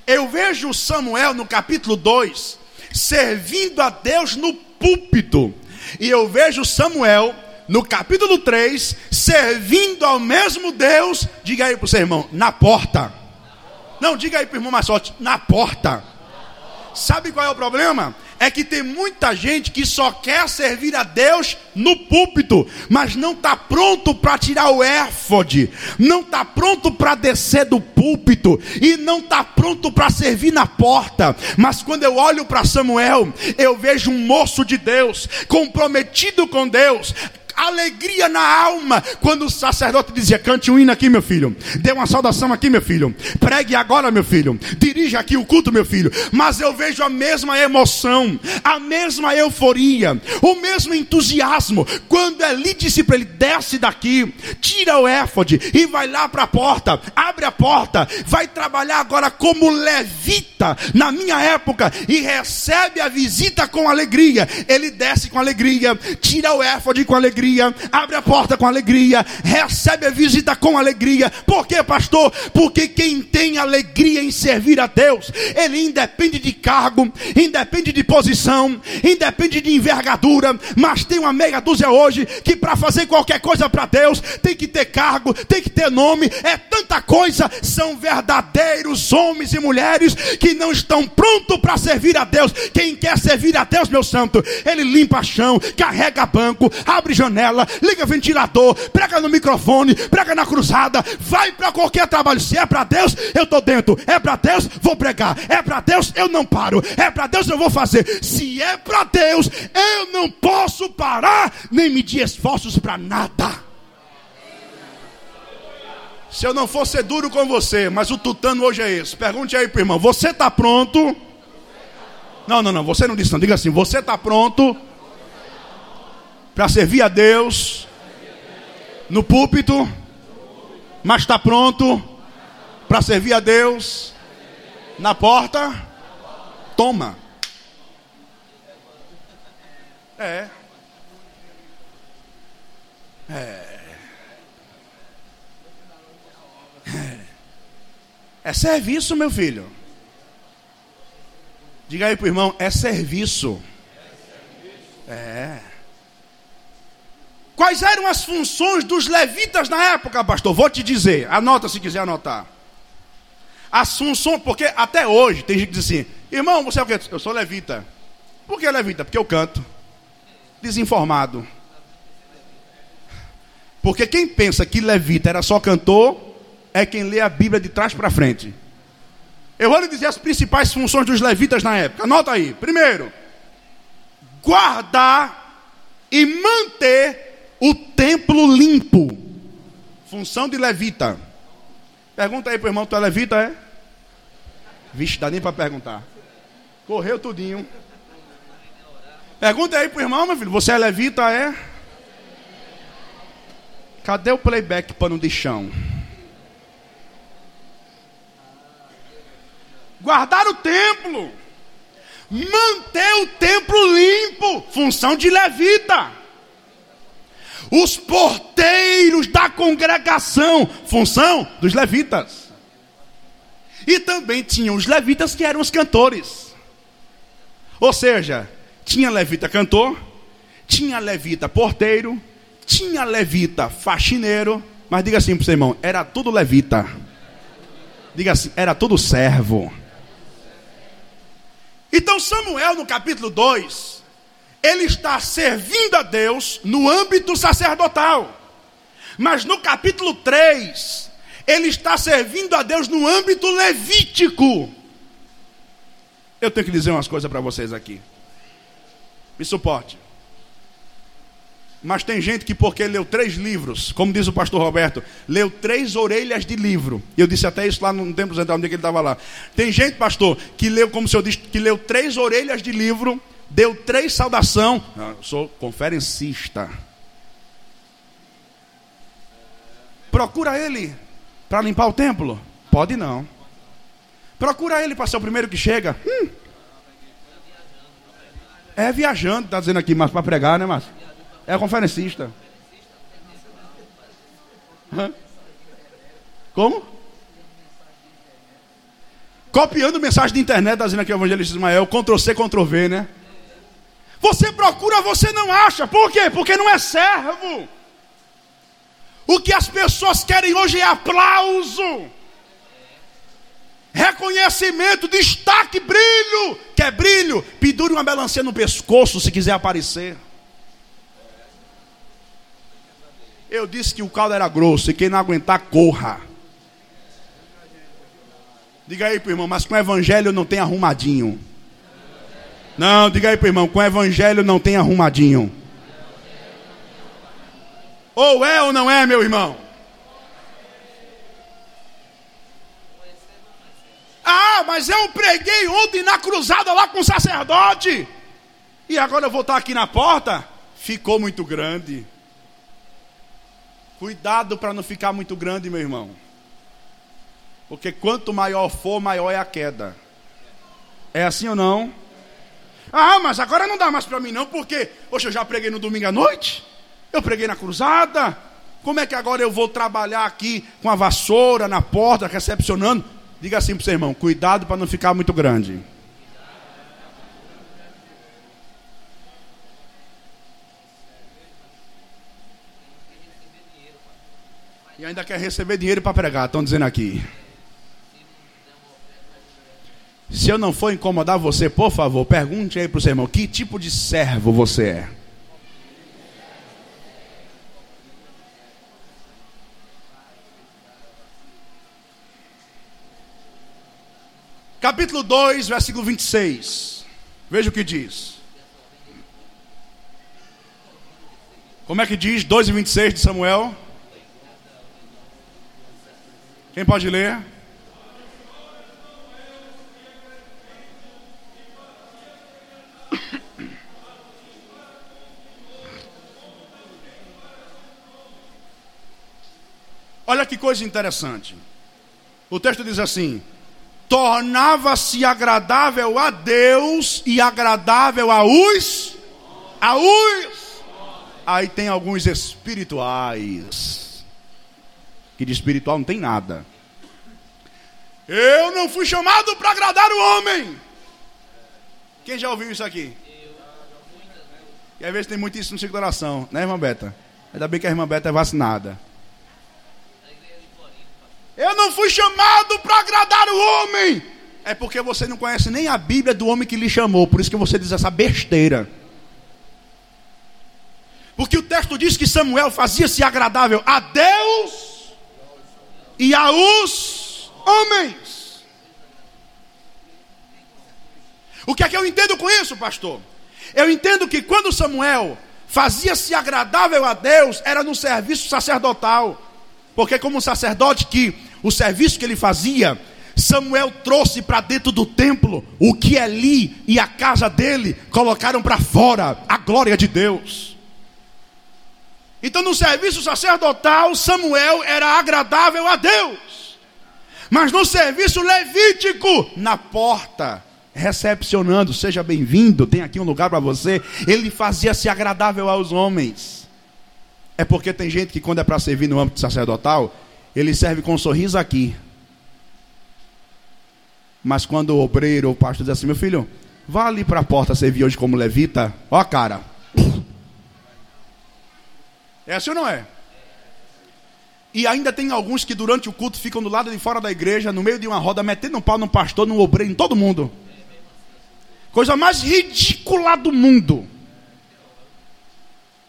Eu vejo Samuel no capítulo 2 servindo a Deus no púlpito. E eu vejo Samuel no capítulo 3 servindo ao mesmo Deus. Diga aí para o seu irmão: na porta. Não, diga aí para o irmão mais forte: na porta. Sabe qual é o problema? é que tem muita gente que só quer servir a Deus no púlpito, mas não está pronto para tirar o éfode, não está pronto para descer do púlpito e não está pronto para servir na porta. Mas quando eu olho para Samuel, eu vejo um moço de Deus, comprometido com Deus, alegria na alma. Quando o sacerdote dizia: cante um hino aqui, meu filho, dê uma saudação aqui, meu filho, pregue agora, meu filho, dirija aqui o culto, meu filho. Mas eu vejo a mesma emoção, a mesma euforia, o mesmo entusiasmo. Quando Eli disse para ele: desce daqui, tira o éfode e vai lá para a porta, abre a porta, vai trabalhar agora como levita na minha época e recebe a visita com alegria. Ele desce com alegria, tira o éfode com alegria alegria, abre a porta com alegria, recebe a visita com alegria. Por quê, pastor? Porque quem tem alegria em servir a Deus, ele independe de cargo, independe de posição, independe de envergadura, mas tem uma meia dúzia hoje que para fazer qualquer coisa para Deus tem que ter cargo, tem que ter nome, é tanta coisa. São verdadeiros homens e mulheres que não estão prontos para servir a Deus. Quem quer servir a Deus, meu santo, ele limpa chão, carrega banco, abre janela janela, liga ventilador, prega no microfone, prega na cruzada, vai para qualquer trabalho. Se é para Deus, eu estou dentro. É para Deus, vou pregar. É para Deus, eu não paro. É para Deus, eu vou fazer. Se é para Deus, eu não posso parar nem medir esforços para nada. Se eu não for ser duro com você, mas o tutano hoje é esse. Pergunte aí para irmão: você está pronto? Não, não, não. Você não disse não. Diga assim: você está pronto? Para servir a Deus no púlpito, mas está pronto para servir a Deus na porta? Toma. É. É. É serviço, meu filho. Diga aí pro irmão, é serviço. É. Quais eram as funções dos levitas na época, pastor? Vou te dizer, anota se quiser anotar. As funções, porque até hoje tem gente que diz assim: irmão, você é o quê? Eu sou levita. Por que levita? Porque eu canto. Desinformado. Porque quem pensa que levita era só cantor, é quem lê a Bíblia de trás para frente. Eu vou lhe dizer as principais funções dos levitas na época. Anota aí. Primeiro, guardar e manter o templo limpo. Função de levita. Pergunta aí para o irmão, tu é levita, é? Vixe, dá nem para perguntar. Correu tudinho. Pergunta aí para o irmão, meu filho, você é levita, é? Cadê o playback pano de chão? Guardar o templo. Manter o templo limpo. Função de levita os porteiros da congregação, função dos levitas. E também tinham os levitas que eram os cantores. Ou seja, tinha levita cantor, tinha levita porteiro, tinha levita faxineiro, mas diga assim para o seu irmão, era tudo levita. Diga assim, era tudo servo. Então Samuel no capítulo 2, ele está servindo a Deus no âmbito sacerdotal. Mas no capítulo 3, ele está servindo a Deus no âmbito levítico. Eu tenho que dizer umas coisas para vocês aqui. Me suporte. Mas tem gente que, porque leu três livros, como diz o pastor Roberto, leu três orelhas de livro. Eu disse até isso lá no tempo central, onde ele estava lá. Tem gente, pastor, que leu, como o senhor disse, que leu três orelhas de livro deu três saudação. Eu sou conferencista. Procura ele para limpar o templo? Pode não. Procura ele para ser o primeiro que chega. Hum. É viajando, está dizendo aqui, mas para pregar, né, Márcio? É conferencista. Hã? Como? Copiando mensagem de internet, está dizendo aqui o evangelista Ismael, Ctrl C, Ctrl V, né? Você procura, você não acha. Por quê? Porque não é servo. O que as pessoas querem hoje é aplauso, reconhecimento, destaque, brilho. Quer brilho? pendure uma melancia no pescoço se quiser aparecer. Eu disse que o caldo era grosso e quem não aguentar, corra. Diga aí pro irmão, mas com o evangelho não tem arrumadinho. Não, diga aí pro irmão, com o evangelho não tem arrumadinho. Ou é ou não é, meu irmão? Ah, mas eu preguei ontem na cruzada lá com o sacerdote. E agora eu vou estar aqui na porta? Ficou muito grande. Cuidado para não ficar muito grande, meu irmão. Porque quanto maior for, maior é a queda. É assim ou não? Ah, mas agora não dá mais para mim não, porque, poxa, eu já preguei no domingo à noite. Eu preguei na cruzada. Como é que agora eu vou trabalhar aqui com a vassoura na porta, recepcionando? Diga assim para o seu irmão: cuidado para não ficar muito grande. E ainda quer receber dinheiro para pregar, estão dizendo aqui. Se eu não for incomodar você, por favor, pergunte aí para o seu irmão: que tipo de servo você é? Capítulo 2, versículo 26. Veja o que diz. Como é que diz 2 e 26 de Samuel? Quem pode ler? Que coisa interessante. O texto diz assim: tornava-se agradável a Deus e agradável a os a os aí tem alguns espirituais que de espiritual não tem nada. Eu não fui chamado para agradar o homem. Quem já ouviu isso aqui? E às vezes tem muito isso no seu coração, né, irmã Beta? Ainda bem que a irmã Beta é vacinada. Eu não fui chamado para agradar o homem. É porque você não conhece nem a Bíblia do homem que lhe chamou. Por isso que você diz essa besteira. Porque o texto diz que Samuel fazia-se agradável a Deus e a os homens. O que é que eu entendo com isso, pastor? Eu entendo que quando Samuel fazia-se agradável a Deus, era no serviço sacerdotal. Porque, como sacerdote, que o serviço que ele fazia, Samuel trouxe para dentro do templo o que Eli e a casa dele colocaram para fora a glória de Deus. Então, no serviço sacerdotal, Samuel era agradável a Deus. Mas no serviço levítico, na porta, recepcionando, seja bem-vindo, tem aqui um lugar para você, ele fazia-se agradável aos homens. É porque tem gente que, quando é para servir no âmbito sacerdotal, ele serve com um sorriso aqui. Mas quando o obreiro ou o pastor diz assim: meu filho, vá ali para a porta servir hoje como levita, ó cara. É assim ou não é? E ainda tem alguns que durante o culto ficam do lado de fora da igreja, no meio de uma roda, metendo um pau no pastor, no obreiro, em todo mundo. Coisa mais ridícula do mundo.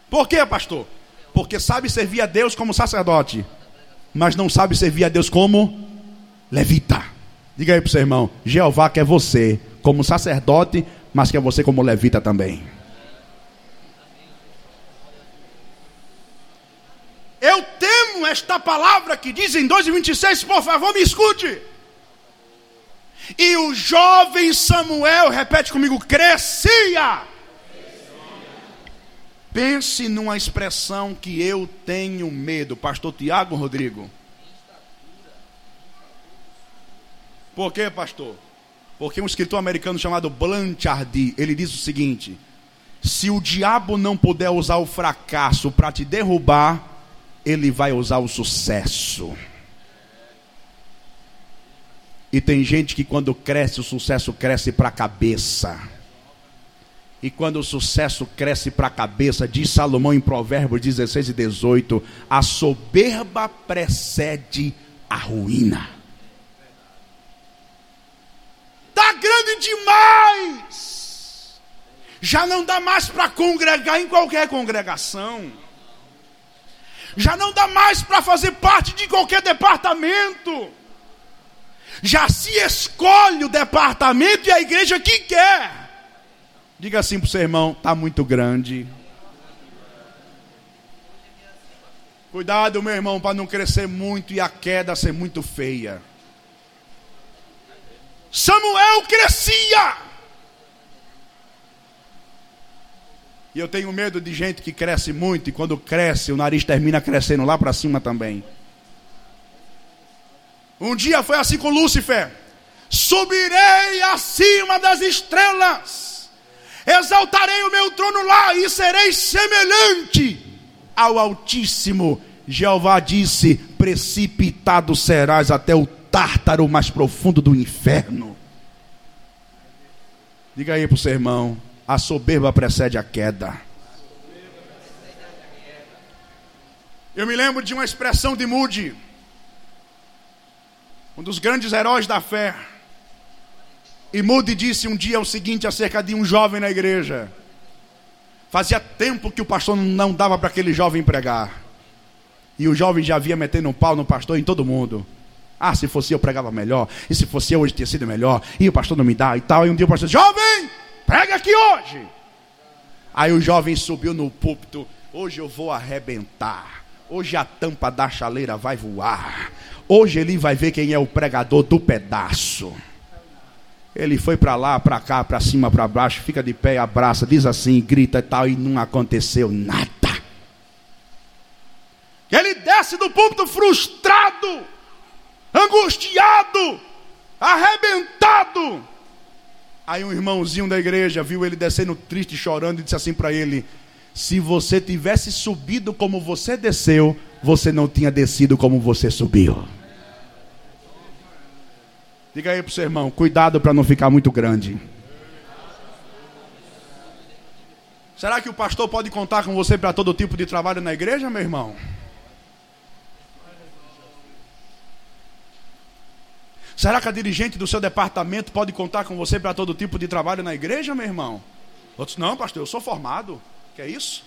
Por quê, pastor? Porque sabe servir a Deus como sacerdote, mas não sabe servir a Deus como levita. Diga aí para o seu irmão: Jeová quer você como sacerdote, mas quer você como levita também. Eu temo esta palavra que diz em 2,26, por favor, me escute. E o jovem Samuel, repete comigo, crescia. Pense numa expressão que eu tenho medo, pastor Tiago Rodrigo. Por quê, pastor? Porque um escritor americano chamado Blanchard, ele diz o seguinte: se o diabo não puder usar o fracasso para te derrubar, ele vai usar o sucesso. E tem gente que quando cresce, o sucesso cresce para a cabeça. E quando o sucesso cresce para a cabeça, diz Salomão em Provérbios 16 e 18: a soberba precede a ruína. Está grande demais. Já não dá mais para congregar em qualquer congregação. Já não dá mais para fazer parte de qualquer departamento. Já se escolhe o departamento e a igreja que quer. Diga assim para o seu irmão: está muito grande. Cuidado, meu irmão, para não crescer muito e a queda ser muito feia. Samuel crescia. E eu tenho medo de gente que cresce muito e quando cresce, o nariz termina crescendo lá para cima também. Um dia foi assim com Lúcifer: subirei acima das estrelas, exaltarei o meu trono lá e serei semelhante ao Altíssimo. Jeová disse: precipitado serás até o tártaro mais profundo do inferno. Diga aí para o seu irmão: a soberba precede a queda. Eu me lembro de uma expressão de Moody, um dos grandes heróis da fé. E Moody disse um dia o seguinte acerca de um jovem na igreja: Fazia tempo que o pastor não dava para aquele jovem pregar. E o jovem já havia metendo um pau no pastor em todo mundo. Ah, se fosse eu pregava melhor. E se fosse eu hoje tinha sido melhor. E o pastor não me dá e tal. E um dia o pastor disse: Jovem, prega aqui hoje. Aí o jovem subiu no púlpito. Hoje eu vou arrebentar. Hoje a tampa da chaleira vai voar. Hoje ele vai ver quem é o pregador do pedaço. Ele foi para lá, para cá, para cima, para baixo, fica de pé, abraça, diz assim, grita e tal, e não aconteceu nada. Ele desce do púlpito frustrado angustiado, arrebentado. Aí um irmãozinho da igreja viu ele descendo triste, chorando, e disse assim para ele: Se você tivesse subido como você desceu, você não tinha descido como você subiu. Diga aí para o seu irmão: cuidado para não ficar muito grande. Será que o pastor pode contar com você para todo tipo de trabalho na igreja, meu irmão? Será que a dirigente do seu departamento pode contar com você para todo tipo de trabalho na igreja, meu irmão? Outros, não, pastor, eu sou formado. Que é isso?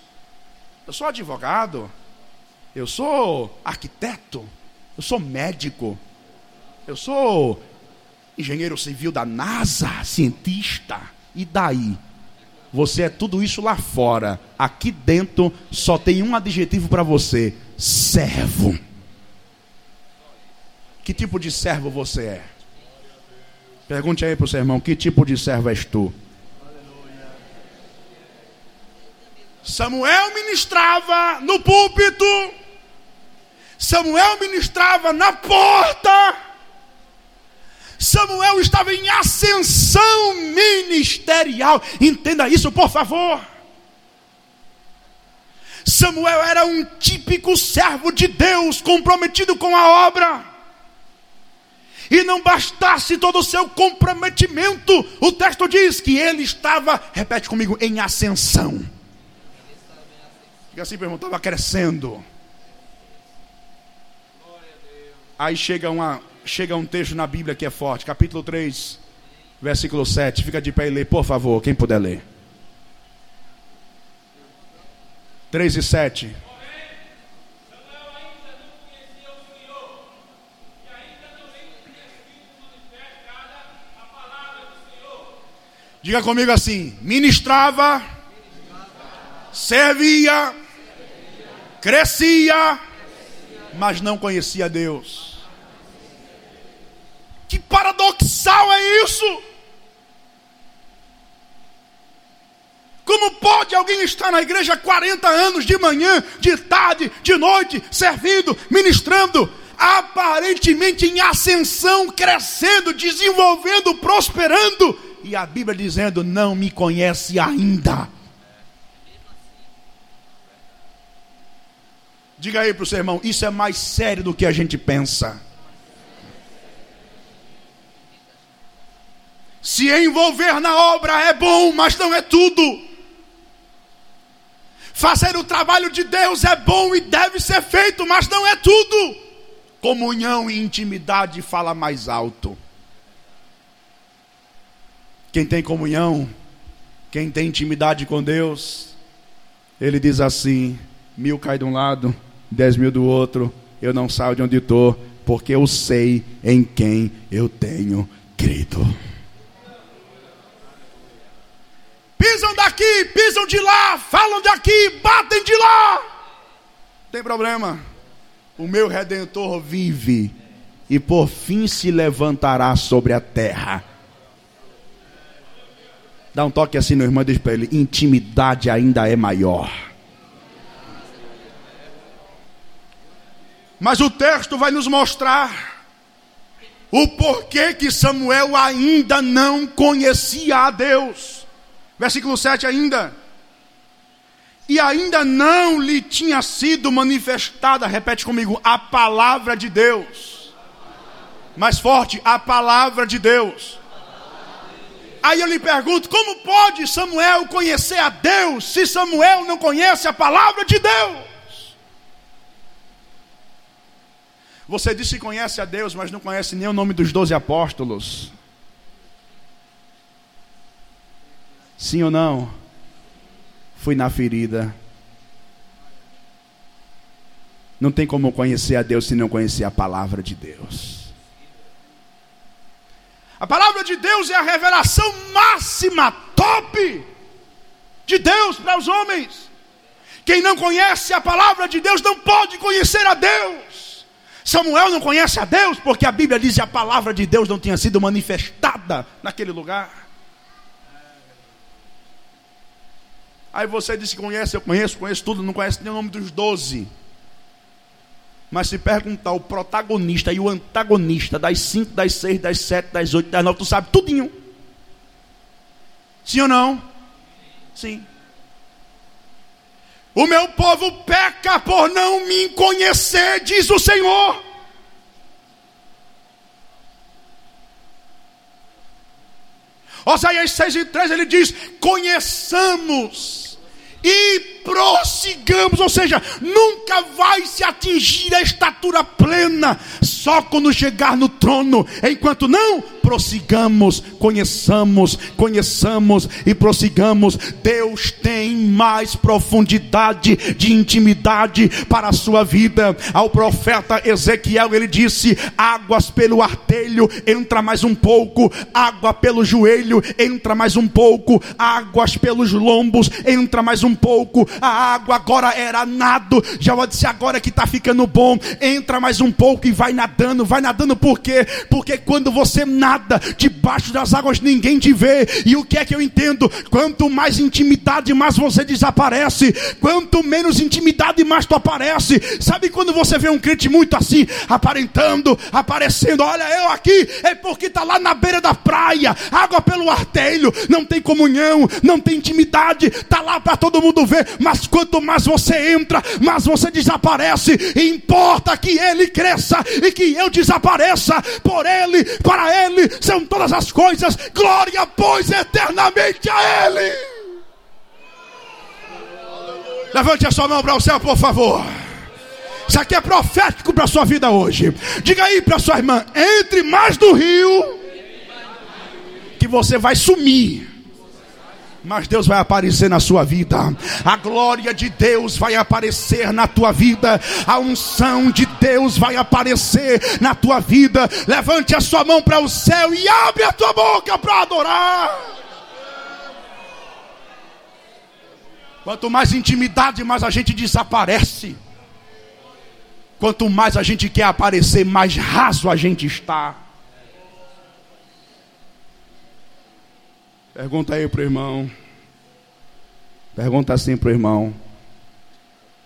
Eu sou advogado. Eu sou arquiteto. Eu sou médico. Eu sou engenheiro civil da NASA, cientista. E daí? Você é tudo isso lá fora. Aqui dentro só tem um adjetivo para você: servo. Que tipo de servo você é? Pergunte aí para o seu irmão: que tipo de servo és tu? Samuel ministrava no púlpito, Samuel ministrava na porta, Samuel estava em ascensão ministerial. Entenda isso, por favor. Samuel era um típico servo de Deus, comprometido com a obra e não bastasse todo o seu comprometimento, o texto diz que ele estava, repete comigo, em ascensão. E assim perguntava, crescendo. Aí chega, uma, chega um texto na Bíblia que é forte, capítulo 3, versículo 7. Fica de pé e lê, por favor, quem puder ler. 3 e 7. Diga comigo assim: ministrava, servia, crescia, mas não conhecia Deus. Que paradoxal é isso? Como pode alguém estar na igreja 40 anos, de manhã, de tarde, de noite, servindo, ministrando, aparentemente em ascensão, crescendo, desenvolvendo, prosperando, e a Bíblia dizendo: não me conhece ainda. Diga aí para o seu irmão: isso é mais sério do que a gente pensa. Se envolver na obra é bom, mas não é tudo. Fazer o trabalho de Deus é bom e deve ser feito, mas não é tudo. Comunhão e intimidade fala mais alto. Quem tem comunhão, Quem tem intimidade com Deus, ele diz assim: mil cai de um lado, dez mil do outro, eu não saio de onde estou, porque eu sei em quem eu tenho crido. Pisam pisam de lá, falam daqui, batem de lá. Não tem problema. O meu redentor vive e por fim se levantará sobre a terra. Dá um toque assim no irmão e diz para ele: intimidade ainda é maior. Mas o texto vai nos mostrar o porquê que Samuel ainda não conhecia a Deus. Versículo 7 ainda. E ainda não lhe tinha sido manifestada, repete comigo, a palavra de Deus. Mais forte, a palavra de Deus. Aí eu lhe pergunto: como pode Samuel conhecer a Deus se Samuel não conhece a palavra de Deus? Você disse que conhece a Deus, mas não conhece nem o nome dos doze apóstolos. Sim ou não? Fui na ferida. Não tem como conhecer a Deus se não conhecer a palavra de Deus. A palavra de Deus é a revelação máxima, top, de Deus para os homens. Quem não conhece a palavra de Deus não pode conhecer a Deus. Samuel não conhece a Deus porque a Bíblia diz que a palavra de Deus não tinha sido manifestada naquele lugar. Aí você diz que conhece, eu conheço, conheço tudo, não conhece nem o nome dos doze. Mas se perguntar o protagonista e o antagonista das cinco, das seis, das sete, das oito, das nove, tu sabe tudinho. Sim ou não? Sim. O meu povo peca por não me conhecer, diz o Senhor. Oséias 6 e 3 ele diz: Conheçamos e prossigamos, ou seja, nunca vai se atingir a estatura plena, só quando chegar no trono, enquanto não, prossigamos, conheçamos, conheçamos e prossigamos. Deus tem mais profundidade de intimidade para a sua vida. Ao profeta Ezequiel, ele disse: águas pelo artelho, entra mais um pouco, água pelo joelho, entra mais um pouco, águas pelos lombos, entra mais um pouco. A água agora era nado, já disse agora que está ficando bom, entra mais um pouco e vai nadando, vai nadando por quê? Porque quando você nada nada, debaixo das águas ninguém te vê. E o que é que eu entendo? Quanto mais intimidade, mais você desaparece. Quanto menos intimidade, mais tu aparece. Sabe quando você vê um crente muito assim, aparentando, aparecendo, olha eu aqui, é porque está lá na beira da praia, água pelo artelho, não tem comunhão, não tem intimidade, está lá para todo mundo ver, mas quanto mais você entra, mais você desaparece. E importa que ele cresça e que eu desapareça por ele, para ele são todas as coisas, glória, pois, eternamente a Ele. Levante a sua mão para o céu, por favor. Isso aqui é profético para a sua vida hoje. Diga aí para sua irmã: entre mais do rio, que você vai sumir mas Deus vai aparecer na sua vida, a glória de Deus vai aparecer na tua vida, a unção de Deus vai aparecer na tua vida. Levante a sua mão para o céu e abre a tua boca para adorar. Quanto mais intimidade, mais a gente desaparece. Quanto mais a gente quer aparecer, mais raso a gente está. Pergunta aí para o irmão. Pergunta assim para o irmão: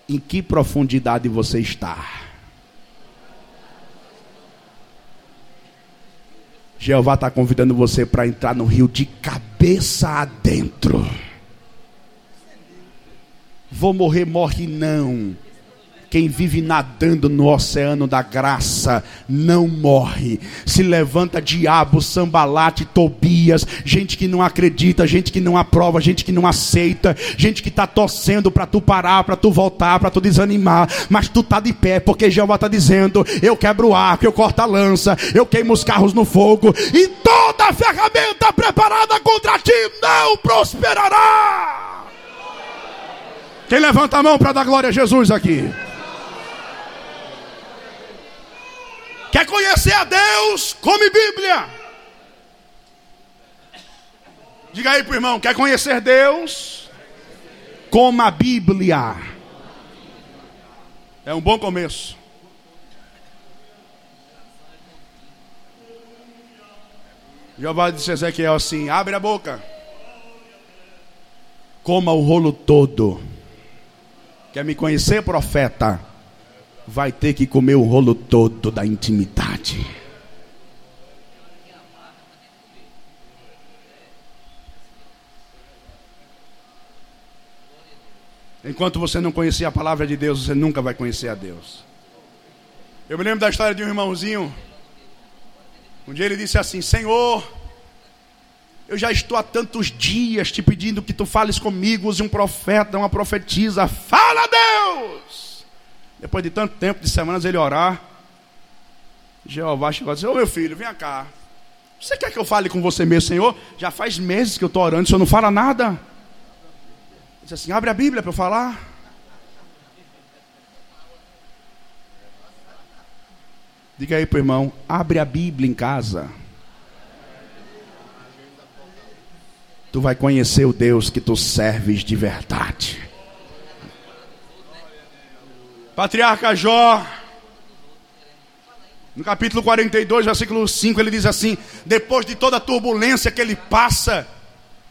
Em que profundidade você está? Jeová está convidando você para entrar no rio de cabeça adentro. Vou morrer, morre não. Quem vive nadando no oceano da graça não morre. Se levanta diabo, sambalate, Tobias, gente que não acredita, gente que não aprova, gente que não aceita, gente que está torcendo para tu parar, para tu voltar, para tu desanimar, mas tu tá de pé, porque Jeová está dizendo: eu quebro o arco, eu corto a lança, eu queimo os carros no fogo, e toda ferramenta preparada contra ti não prosperará. Quem levanta a mão para dar glória a Jesus aqui? Quer conhecer a Deus? Come Bíblia. Diga aí para o irmão: quer conhecer Deus? Coma a Bíblia. É um bom começo. Jeová disse a Ezequiel assim: abre a boca, coma o rolo todo. Quer me conhecer, profeta? vai ter que comer o rolo todo da intimidade. Enquanto você não conhecer a palavra de Deus, você nunca vai conhecer a Deus. Eu me lembro da história de um irmãozinho. Um dia ele disse assim: Senhor, eu já estou há tantos dias te pedindo que tu fales comigo, use um profeta, uma profetisa. Fala, Deus! Depois de tanto tempo, de semanas, ele orar. Jeová chegou e disse: Ô meu filho, vem cá. Você quer que eu fale com você mesmo, Senhor? Já faz meses que eu estou orando, o Senhor não fala nada. Ele disse assim: abre a Bíblia para eu falar. Diga aí para o irmão: abre a Bíblia em casa. Tu vai conhecer o Deus que tu serves de verdade. Patriarca Jó, no capítulo 42, versículo 5, ele diz assim: depois de toda a turbulência que ele passa,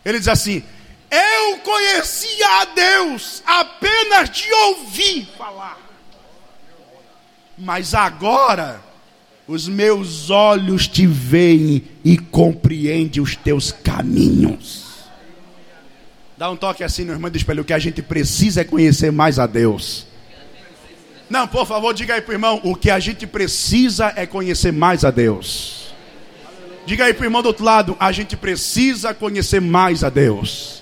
ele diz assim: Eu conhecia a Deus apenas de ouvir falar, mas agora os meus olhos te veem e compreendem os teus caminhos. Dá um toque assim no irmão do espelho: o que a gente precisa é conhecer mais a Deus. Não, por favor, diga aí para o irmão: o que a gente precisa é conhecer mais a Deus. Diga aí para o irmão do outro lado: a gente precisa conhecer mais a Deus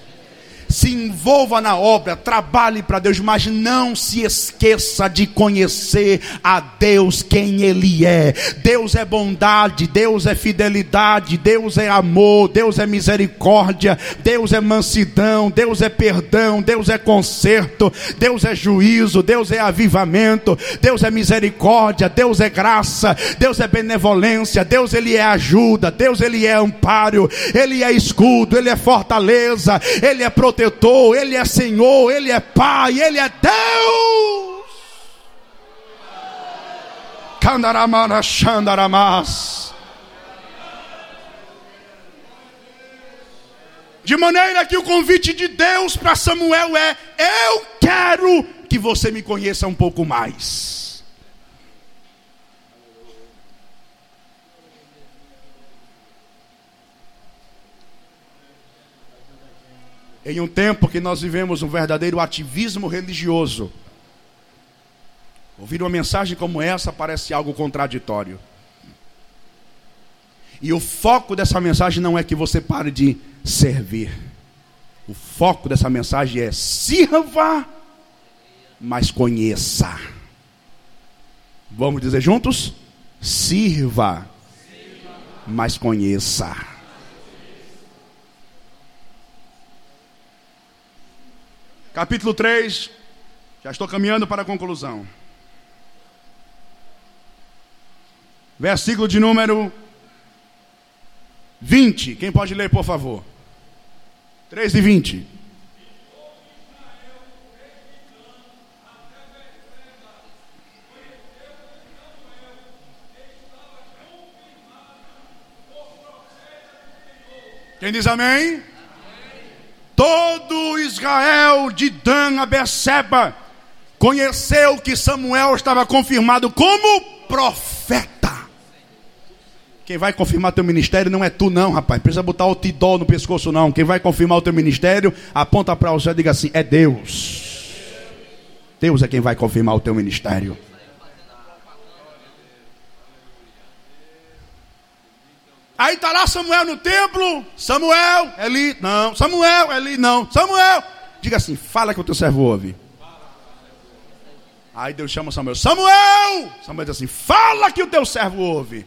se envolva na obra, trabalhe para Deus, mas não se esqueça de conhecer a Deus quem Ele é. Deus é bondade, Deus é fidelidade, Deus é amor, Deus é misericórdia, Deus é mansidão, Deus é perdão, Deus é conserto, Deus é juízo, Deus é avivamento, Deus é misericórdia, Deus é graça, Deus é benevolência, Deus Ele é ajuda, Deus Ele é amparo, Ele é escudo, Ele é fortaleza, Ele é proteção protetor, Ele é Senhor, Ele é Pai, Ele é Deus. Candaramana Xandaramas. De maneira que o convite de Deus para Samuel é: Eu quero que você me conheça um pouco mais. Em um tempo que nós vivemos um verdadeiro ativismo religioso. Ouvir uma mensagem como essa parece algo contraditório. E o foco dessa mensagem não é que você pare de servir. O foco dessa mensagem é sirva, mas conheça. Vamos dizer juntos? Sirva, mas conheça. Capítulo 3, já estou caminhando para a conclusão. Versículo de número 20. Quem pode ler, por favor? 3 e 20. Quem diz amém? Todo Israel de Dan a Beceba conheceu que Samuel estava confirmado como profeta. Quem vai confirmar teu ministério não é tu não, rapaz. Precisa botar o tidol no pescoço não. Quem vai confirmar o teu ministério, aponta para o céu e diga assim: é Deus. Deus é quem vai confirmar o teu ministério. Aí está lá Samuel no templo. Samuel, Eli, não. Samuel, Eli, não. Samuel. Diga assim: fala que o teu servo ouve. Aí Deus chama Samuel: Samuel! Samuel diz assim: fala que o teu servo ouve.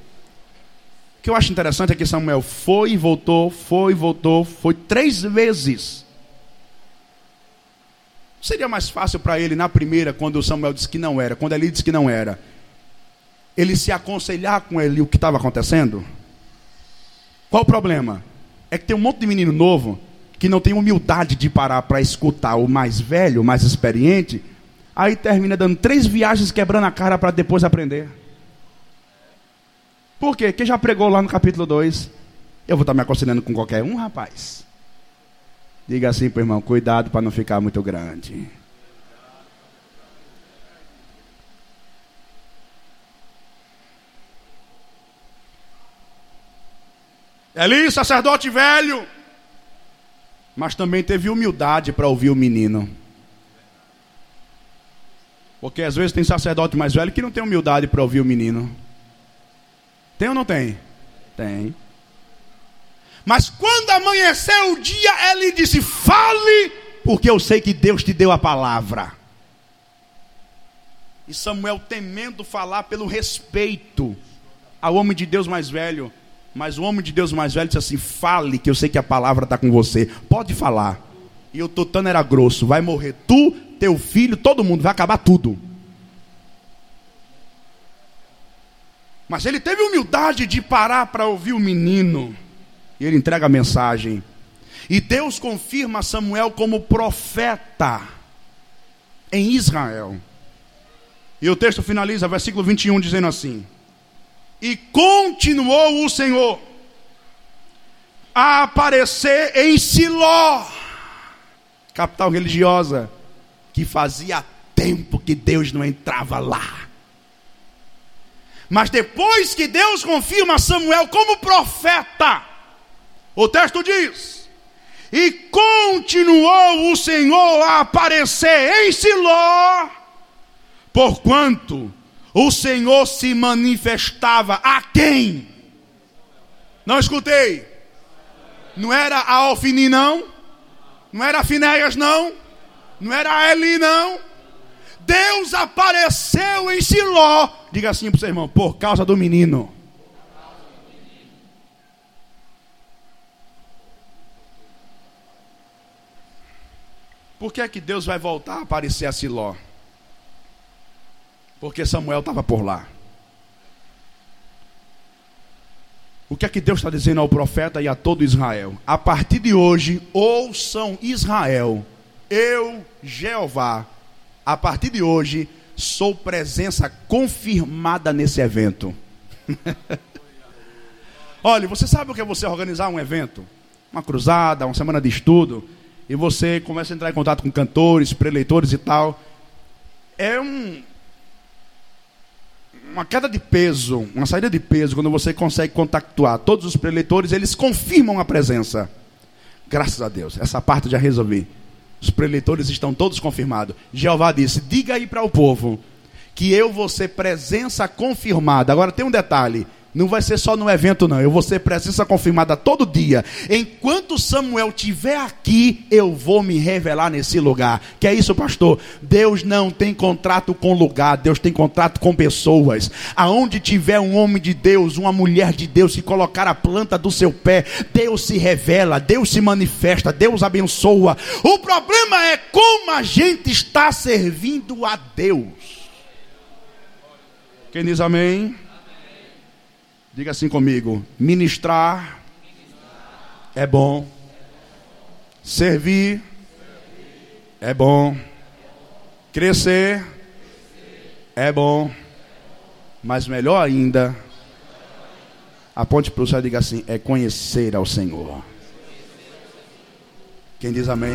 O que eu acho interessante é que Samuel foi e voltou, foi e voltou, foi três vezes. Seria mais fácil para ele na primeira, quando Samuel disse que não era, quando Eli disse que não era, ele se aconselhar com ele o que estava acontecendo? Qual o problema? É que tem um monte de menino novo que não tem humildade de parar para escutar o mais velho, o mais experiente, aí termina dando três viagens quebrando a cara para depois aprender. Por quê? Quem já pregou lá no capítulo 2? Eu vou estar me aconselhando com qualquer um, rapaz. Diga assim para irmão: cuidado para não ficar muito grande. Eli, sacerdote velho, mas também teve humildade para ouvir o menino. Porque às vezes tem sacerdote mais velho que não tem humildade para ouvir o menino. Tem ou não tem? Tem. Mas quando amanheceu o dia, ele disse: Fale, porque eu sei que Deus te deu a palavra. E Samuel, temendo falar pelo respeito ao homem de Deus mais velho, mas o homem de Deus mais velho disse assim: fale, que eu sei que a palavra está com você. Pode falar. E o tutano era grosso: vai morrer tu, teu filho, todo mundo, vai acabar tudo. Mas ele teve humildade de parar para ouvir o menino. E ele entrega a mensagem. E Deus confirma Samuel como profeta em Israel. E o texto finaliza, versículo 21, dizendo assim: e continuou o Senhor a aparecer em Siló, capital religiosa, que fazia tempo que Deus não entrava lá. Mas depois que Deus confirma Samuel como profeta, o texto diz: E continuou o Senhor a aparecer em Siló, porquanto o Senhor se manifestava a quem? Não escutei. Não era a Alfini, não. Não era a Finéias, não. Não era a Eli, não. Deus apareceu em Siló. Diga assim para o seu irmão: por causa do menino. Por que é que Deus vai voltar a aparecer a Siló? Porque Samuel estava por lá. O que é que Deus está dizendo ao profeta e a todo Israel? A partir de hoje, ouçam Israel, eu, Jeová, a partir de hoje, sou presença confirmada nesse evento. (laughs) Olha, você sabe o que é você organizar um evento? Uma cruzada, uma semana de estudo, e você começa a entrar em contato com cantores, preleitores e tal. É um, uma queda de peso, uma saída de peso, quando você consegue contactuar todos os preleitores, eles confirmam a presença. Graças a Deus, essa parte já resolvi. Os preleitores estão todos confirmados. Jeová disse: diga aí para o povo que eu vou ser presença confirmada. Agora tem um detalhe: não vai ser só no evento, não. Eu vou ser presença confirmada todo dia. Enquanto Samuel estiver aqui, eu vou me revelar nesse lugar. Que é isso, pastor? Deus não tem contrato com lugar, Deus tem contrato com pessoas. Aonde tiver um homem de Deus, uma mulher de Deus, se colocar a planta do seu pé, Deus se revela, Deus se manifesta, Deus abençoa. O problema é como a gente está servindo a Deus. Quem diz amém? Diga assim comigo: ministrar, é bom, servir é bom, crescer é bom, mas melhor ainda, aponte para o céu e diga assim: é conhecer ao Senhor. Quem diz amém?